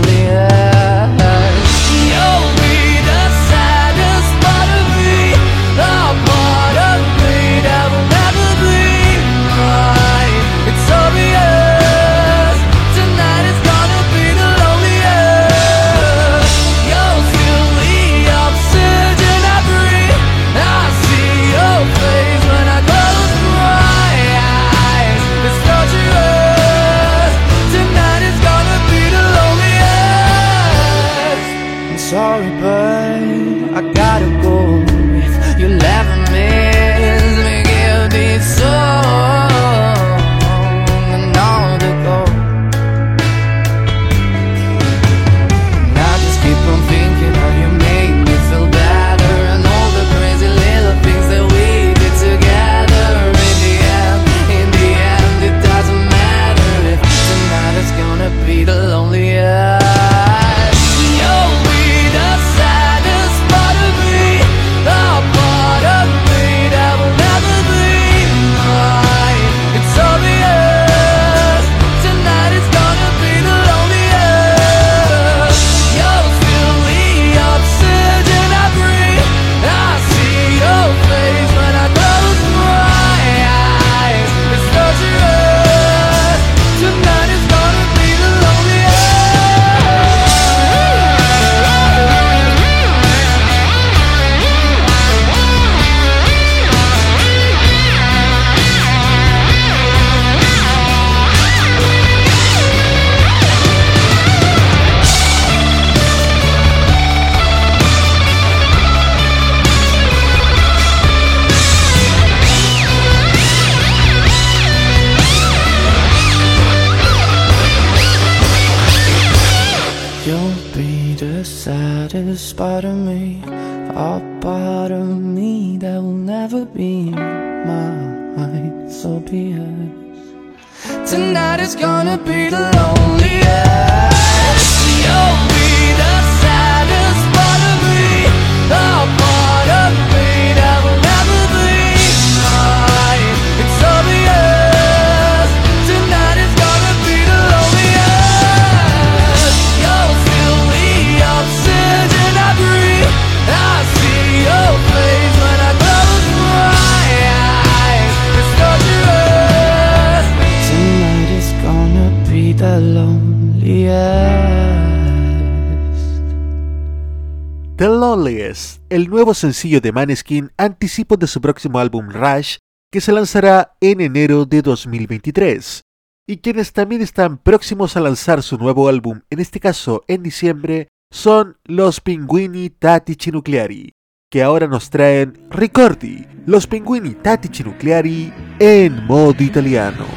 nuevo sencillo de Maneskin, anticipo de su próximo álbum Rush, que se lanzará en enero de 2023. Y quienes también están próximos a lanzar su nuevo álbum, en este caso en diciembre, son los Pinguini Tattici Nucleari, que ahora nos traen Ricordi, los Pinguini Tattici Nucleari en modo italiano.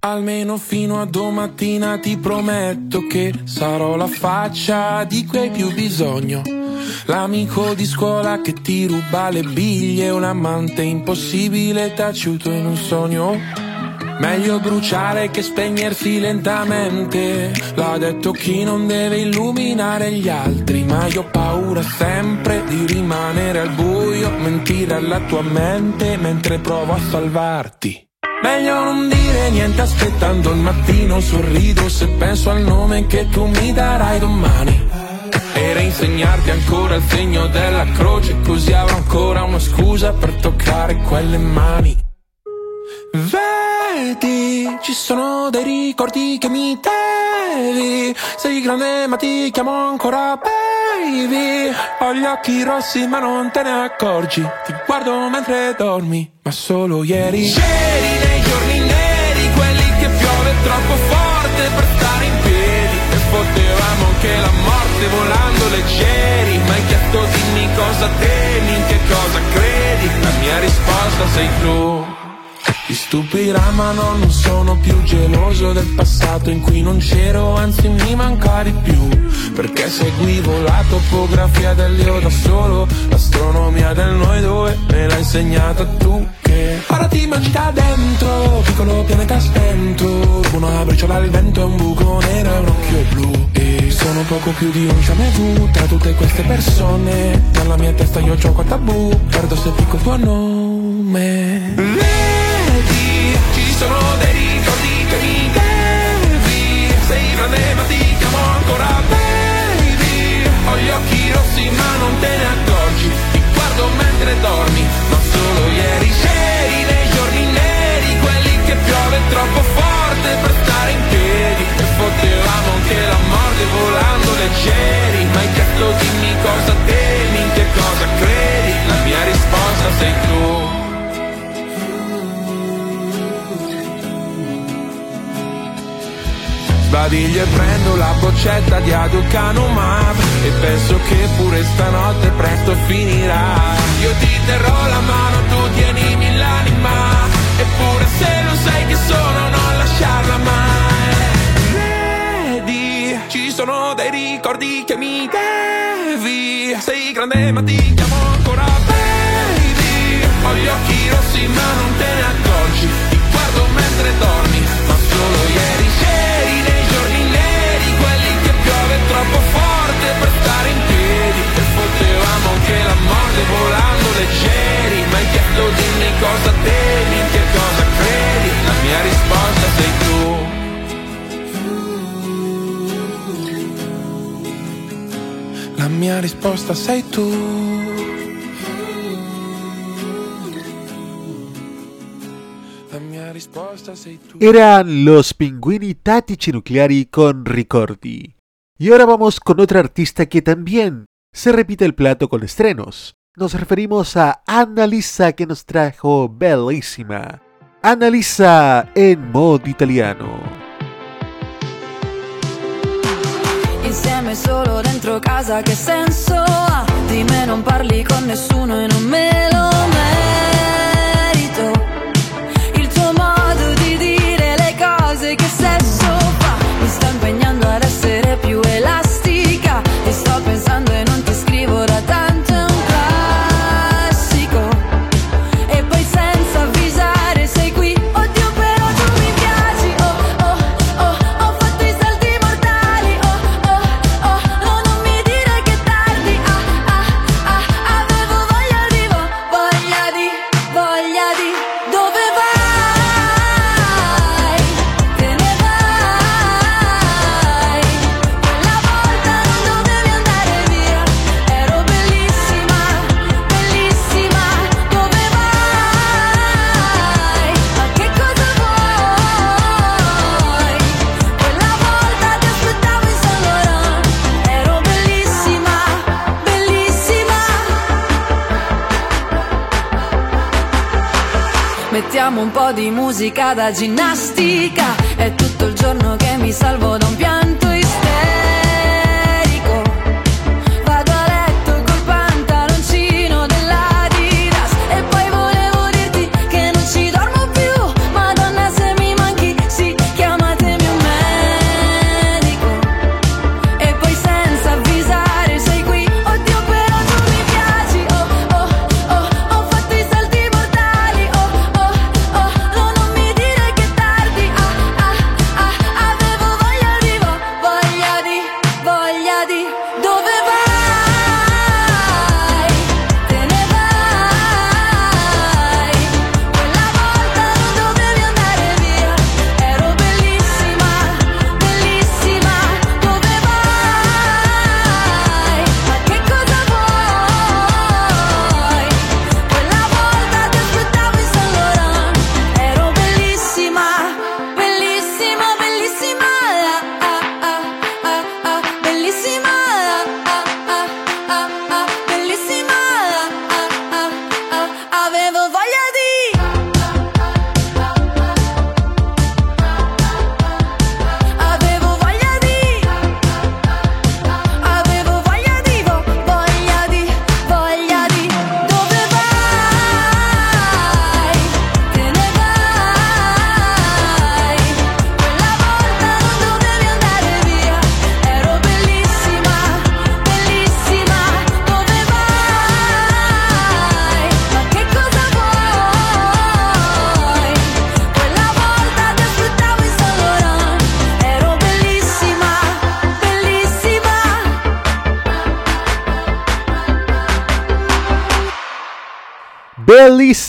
Almeno fino a domattina ti prometto che sarò la faccia di cui hai più bisogno. L'amico di scuola che ti ruba le biglie, un amante impossibile taciuto in un sogno. Meglio bruciare che spegnersi lentamente. L'ha detto chi non deve illuminare gli altri. Ma io ho paura sempre di rimanere al buio, mentire alla tua mente mentre provo a salvarti. Meglio non dire niente aspettando il mattino Sorrido se penso al nome che tu mi darai domani E reinsegnarti ancora il segno della croce Così avrò ancora una scusa per toccare quelle mani. Vedi, ci sono dei ricordi che mi devi. Sei grande ma ti chiamo ancora baby. Ho gli occhi rossi ma non te ne accorgi. Ti guardo mentre dormi, ma solo ieri. C'eri nei giorni neri, quelli che piove troppo forte per stare in piedi. E potevamo anche la morte volando leggeri Ma hai chiesto dimmi cosa temi, in che cosa credi La mia risposta sei tu ti stupirà ma no, non sono più geloso del passato in cui non c'ero, anzi mi manca di più. Perché seguivo la topografia dell'io da solo, l'astronomia del noi due me l'ha insegnata tu che Ora ti mangi da dentro, piccolo pianeta spento. Una briciola al vento e un buco nero e un occhio blu. E sono poco più di un vu tra tutte queste persone Nella mia testa io gioco a tabù, perdo se dico il tuo nome sono dei Sbadiglio e prendo la boccetta di Aducanumab E penso che pure stanotte presto finirà. Io ti terrò la mano, tu tienimi l'anima Eppure se non sai che sono non lasciarla mai. Vedi, ci sono dei ricordi che mi devi Sei grande ma ti chiamo Eran los Pinguini Tattici Nucleari con Ricordi. Y ahora vamos con otra artista que también se repite el plato con estrenos. Nos referimos a Annalisa que nos trajo Bellísima. Annalisa en modo italiano. Insieme solo dentro casa che senso ha? Di me non parli con nessuno e non me lo merito facciamo un po' di musica da ginnastica. È tutto il giorno che mi salvo da un pianto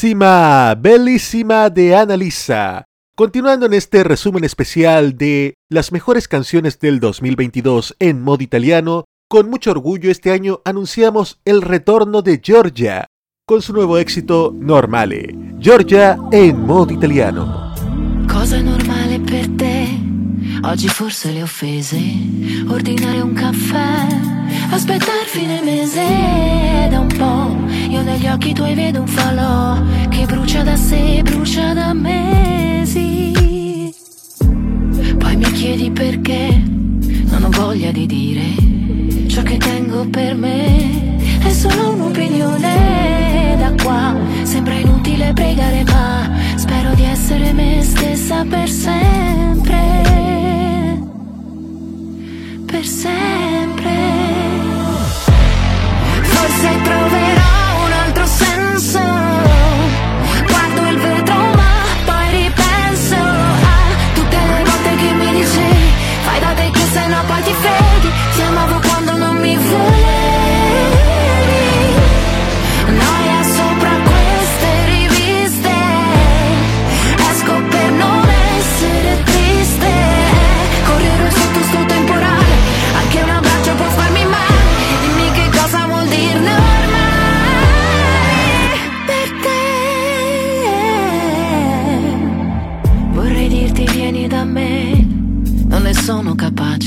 Bellísima, bellísima de Analisa. Continuando en este resumen especial de las mejores canciones del 2022 en modo italiano, con mucho orgullo este año anunciamos el retorno de Georgia con su nuevo éxito Normale. Georgia en modo italiano. Cosa normale per te? Oggi forse le offese, ordinare un caffè Aspettare fine mese da un po'. Io negli occhi tuoi vedo un falò che brucia da sé, brucia da mesi. Poi mi chiedi perché non ho voglia di dire ciò che tengo per me. È solo un'opinione da qua. Sembra inutile pregare, ma spero di essere me stessa per sempre. Per sempre. se trova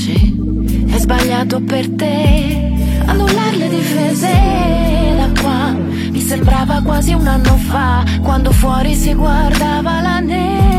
dice è sbagliato per te annullare le difese. Da qua mi sembrava quasi un anno fa quando fuori si guardava la neve.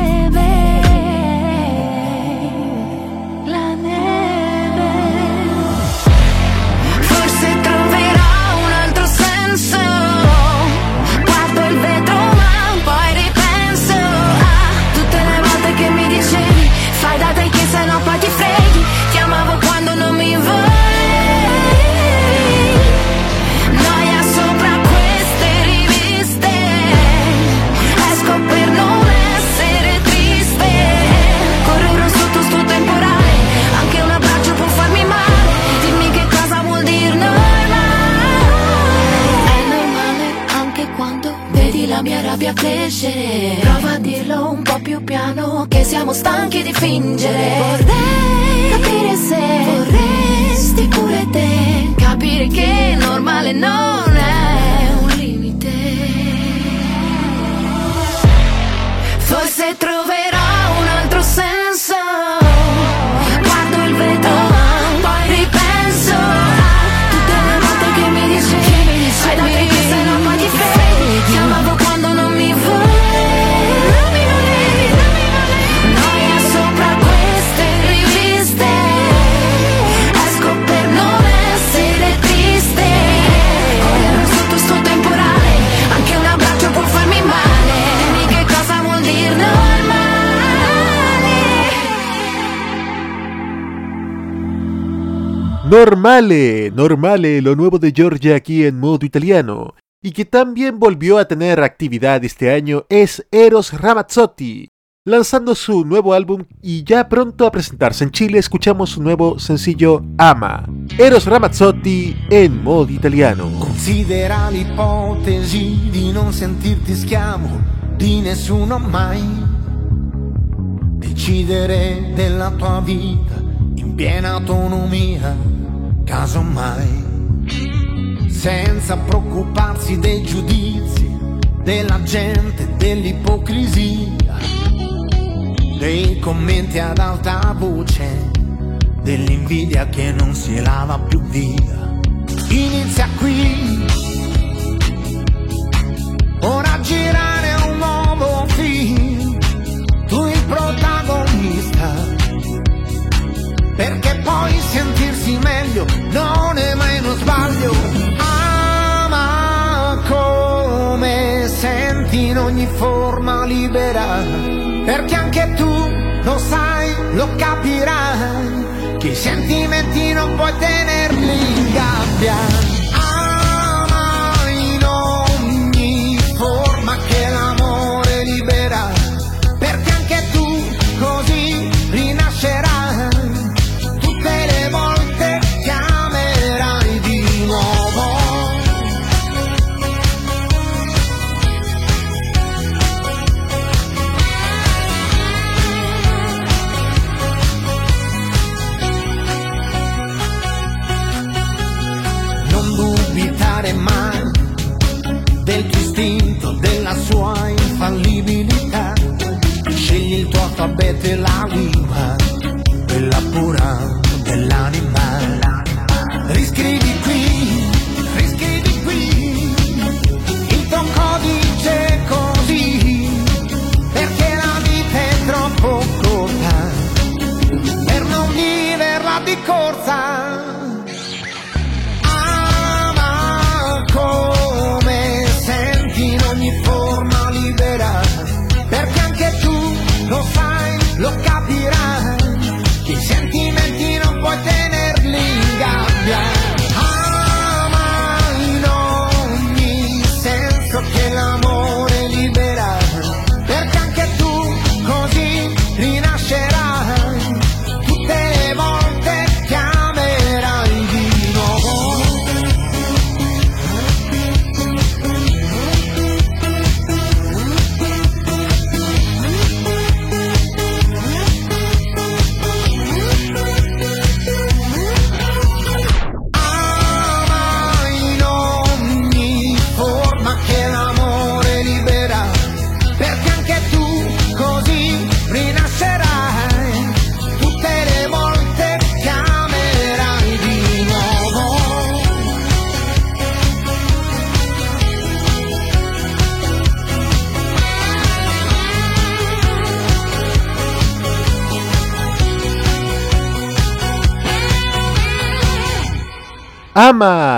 Normale, normale, lo nuevo de Georgia aquí en modo italiano. Y que también volvió a tener actividad este año es Eros Ramazzotti. Lanzando su nuevo álbum y ya pronto a presentarse en Chile, escuchamos su nuevo sencillo Ama. Eros Ramazzotti en modo italiano. Considera l'ipotesi di non sentirti schiavo di nessuno mai. Decidere della tua vita in piena autonomia, casomai. Senza preoccuparsi dei giudizi della gente, dell'ipocrisia, dei commenti ad alta voce, dell'invidia che non si lava più via. Inizia qui, ora girare un perché poi sentirsi meglio non è mai uno sbaglio. Ama come senti in ogni forma libera, perché anche tu lo sai, lo capirai, che i sentimenti non puoi tenerli in gabbia.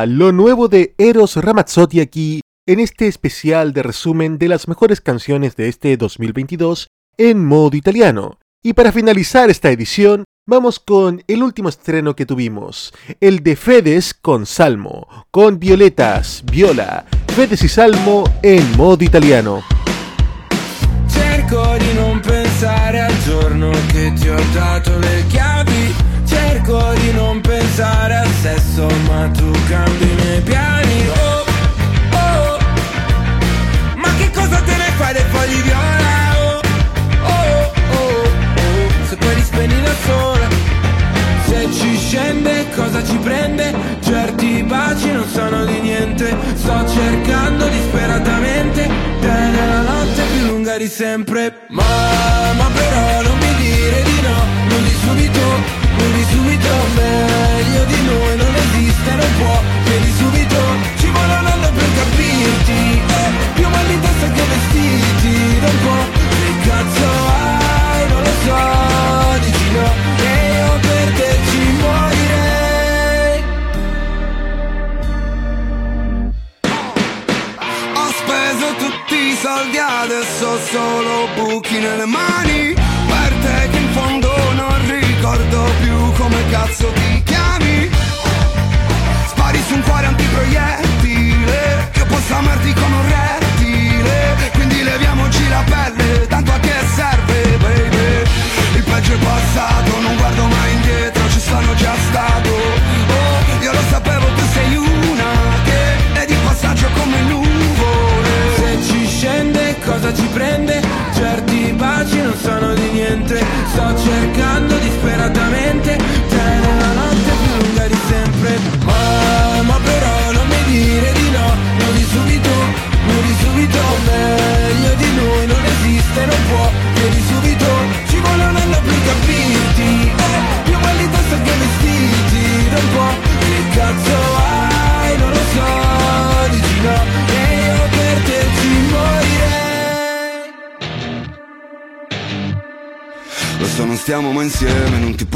Lo nuevo de Eros Ramazzotti aquí en este especial de resumen de las mejores canciones de este 2022 en modo italiano. Y para finalizar esta edición, vamos con el último estreno que tuvimos, el de Fedes con Salmo, con Violetas, Viola, Fedes y Salmo en modo italiano. Cerco di non pensare al giorno che ti ho dato le chiavi Cerco di non pensare al sesso ma tu cambi i miei piani. Oh, oh, ma che cosa te ne fai dei fogli viola? Oh, oh, oh, oh, se poi li spegni da sola Se ci scende cosa ci prende? Certi baci non sono di niente. Sto cercando disperatamente. Te nella notte più lunga di sempre. Mamma però non mi dire di no. Non di subito,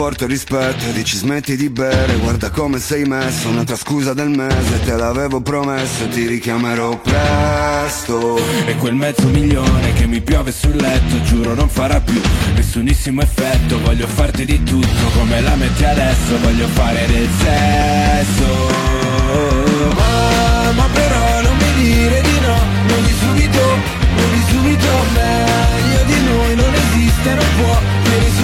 porto rispetto Dici smetti di bere, guarda come sei messo Un'altra scusa del mese, te l'avevo promesso Ti richiamerò presto. E quel mezzo milione che mi piove sul letto Giuro non farà più nessunissimo effetto. Voglio farti di tutto come la metti adesso Voglio fare del sesso. Ma, ma però non mi dire di no Non di subito, non di subito Meglio di noi non esiste, non può Eh,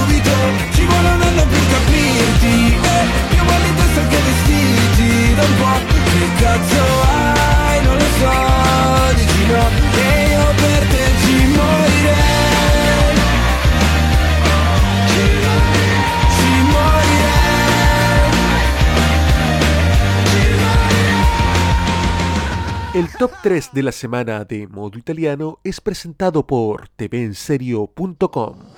El top 3 de la semana de modo italiano es presentado por tvenserio.com.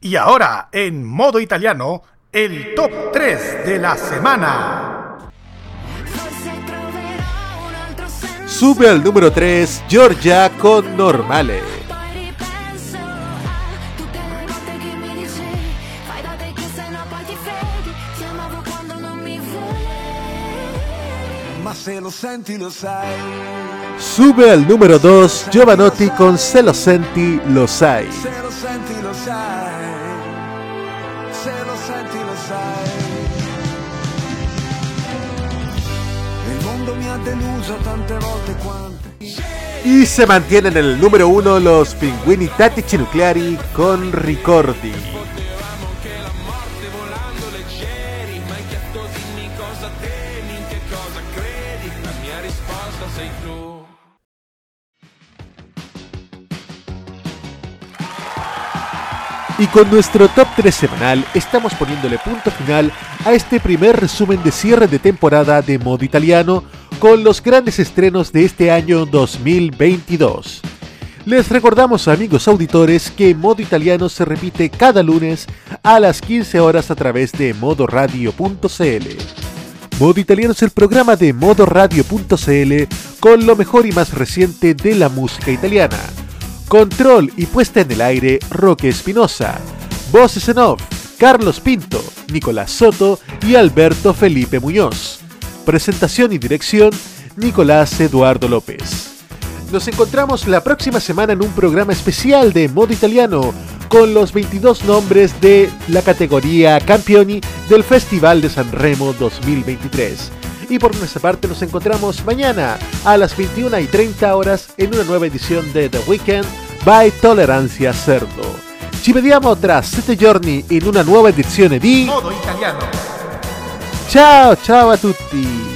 Y ahora, en modo italiano, el top 3 de la semana. Sube al número 3 Georgia con Normale. Sube al número 2 Giovanotti con Se lo senti, lo sai. Y se mantienen en el número 1 los Pinguini Tattici Nucleari con Ricordi. Y con nuestro top 3 semanal estamos poniéndole punto final a este primer resumen de cierre de temporada de modo italiano con los grandes estrenos de este año 2022. Les recordamos amigos auditores que Modo Italiano se repite cada lunes a las 15 horas a través de modoradio.cl. Modo Italiano es el programa de modoradio.cl con lo mejor y más reciente de la música italiana. Control y puesta en el aire, Roque Espinosa. Voces en off, Carlos Pinto, Nicolás Soto y Alberto Felipe Muñoz. Presentación y dirección, Nicolás Eduardo López. Nos encontramos la próxima semana en un programa especial de modo italiano con los 22 nombres de la categoría Campioni del Festival de San Remo 2023. Y por nuestra parte nos encontramos mañana a las 21 y 30 horas en una nueva edición de The Weekend by Tolerancia Cerdo. Ci vediamo tra 7 giorni in una nuova edizione di Modo italiano. Ciao ciao a tutti!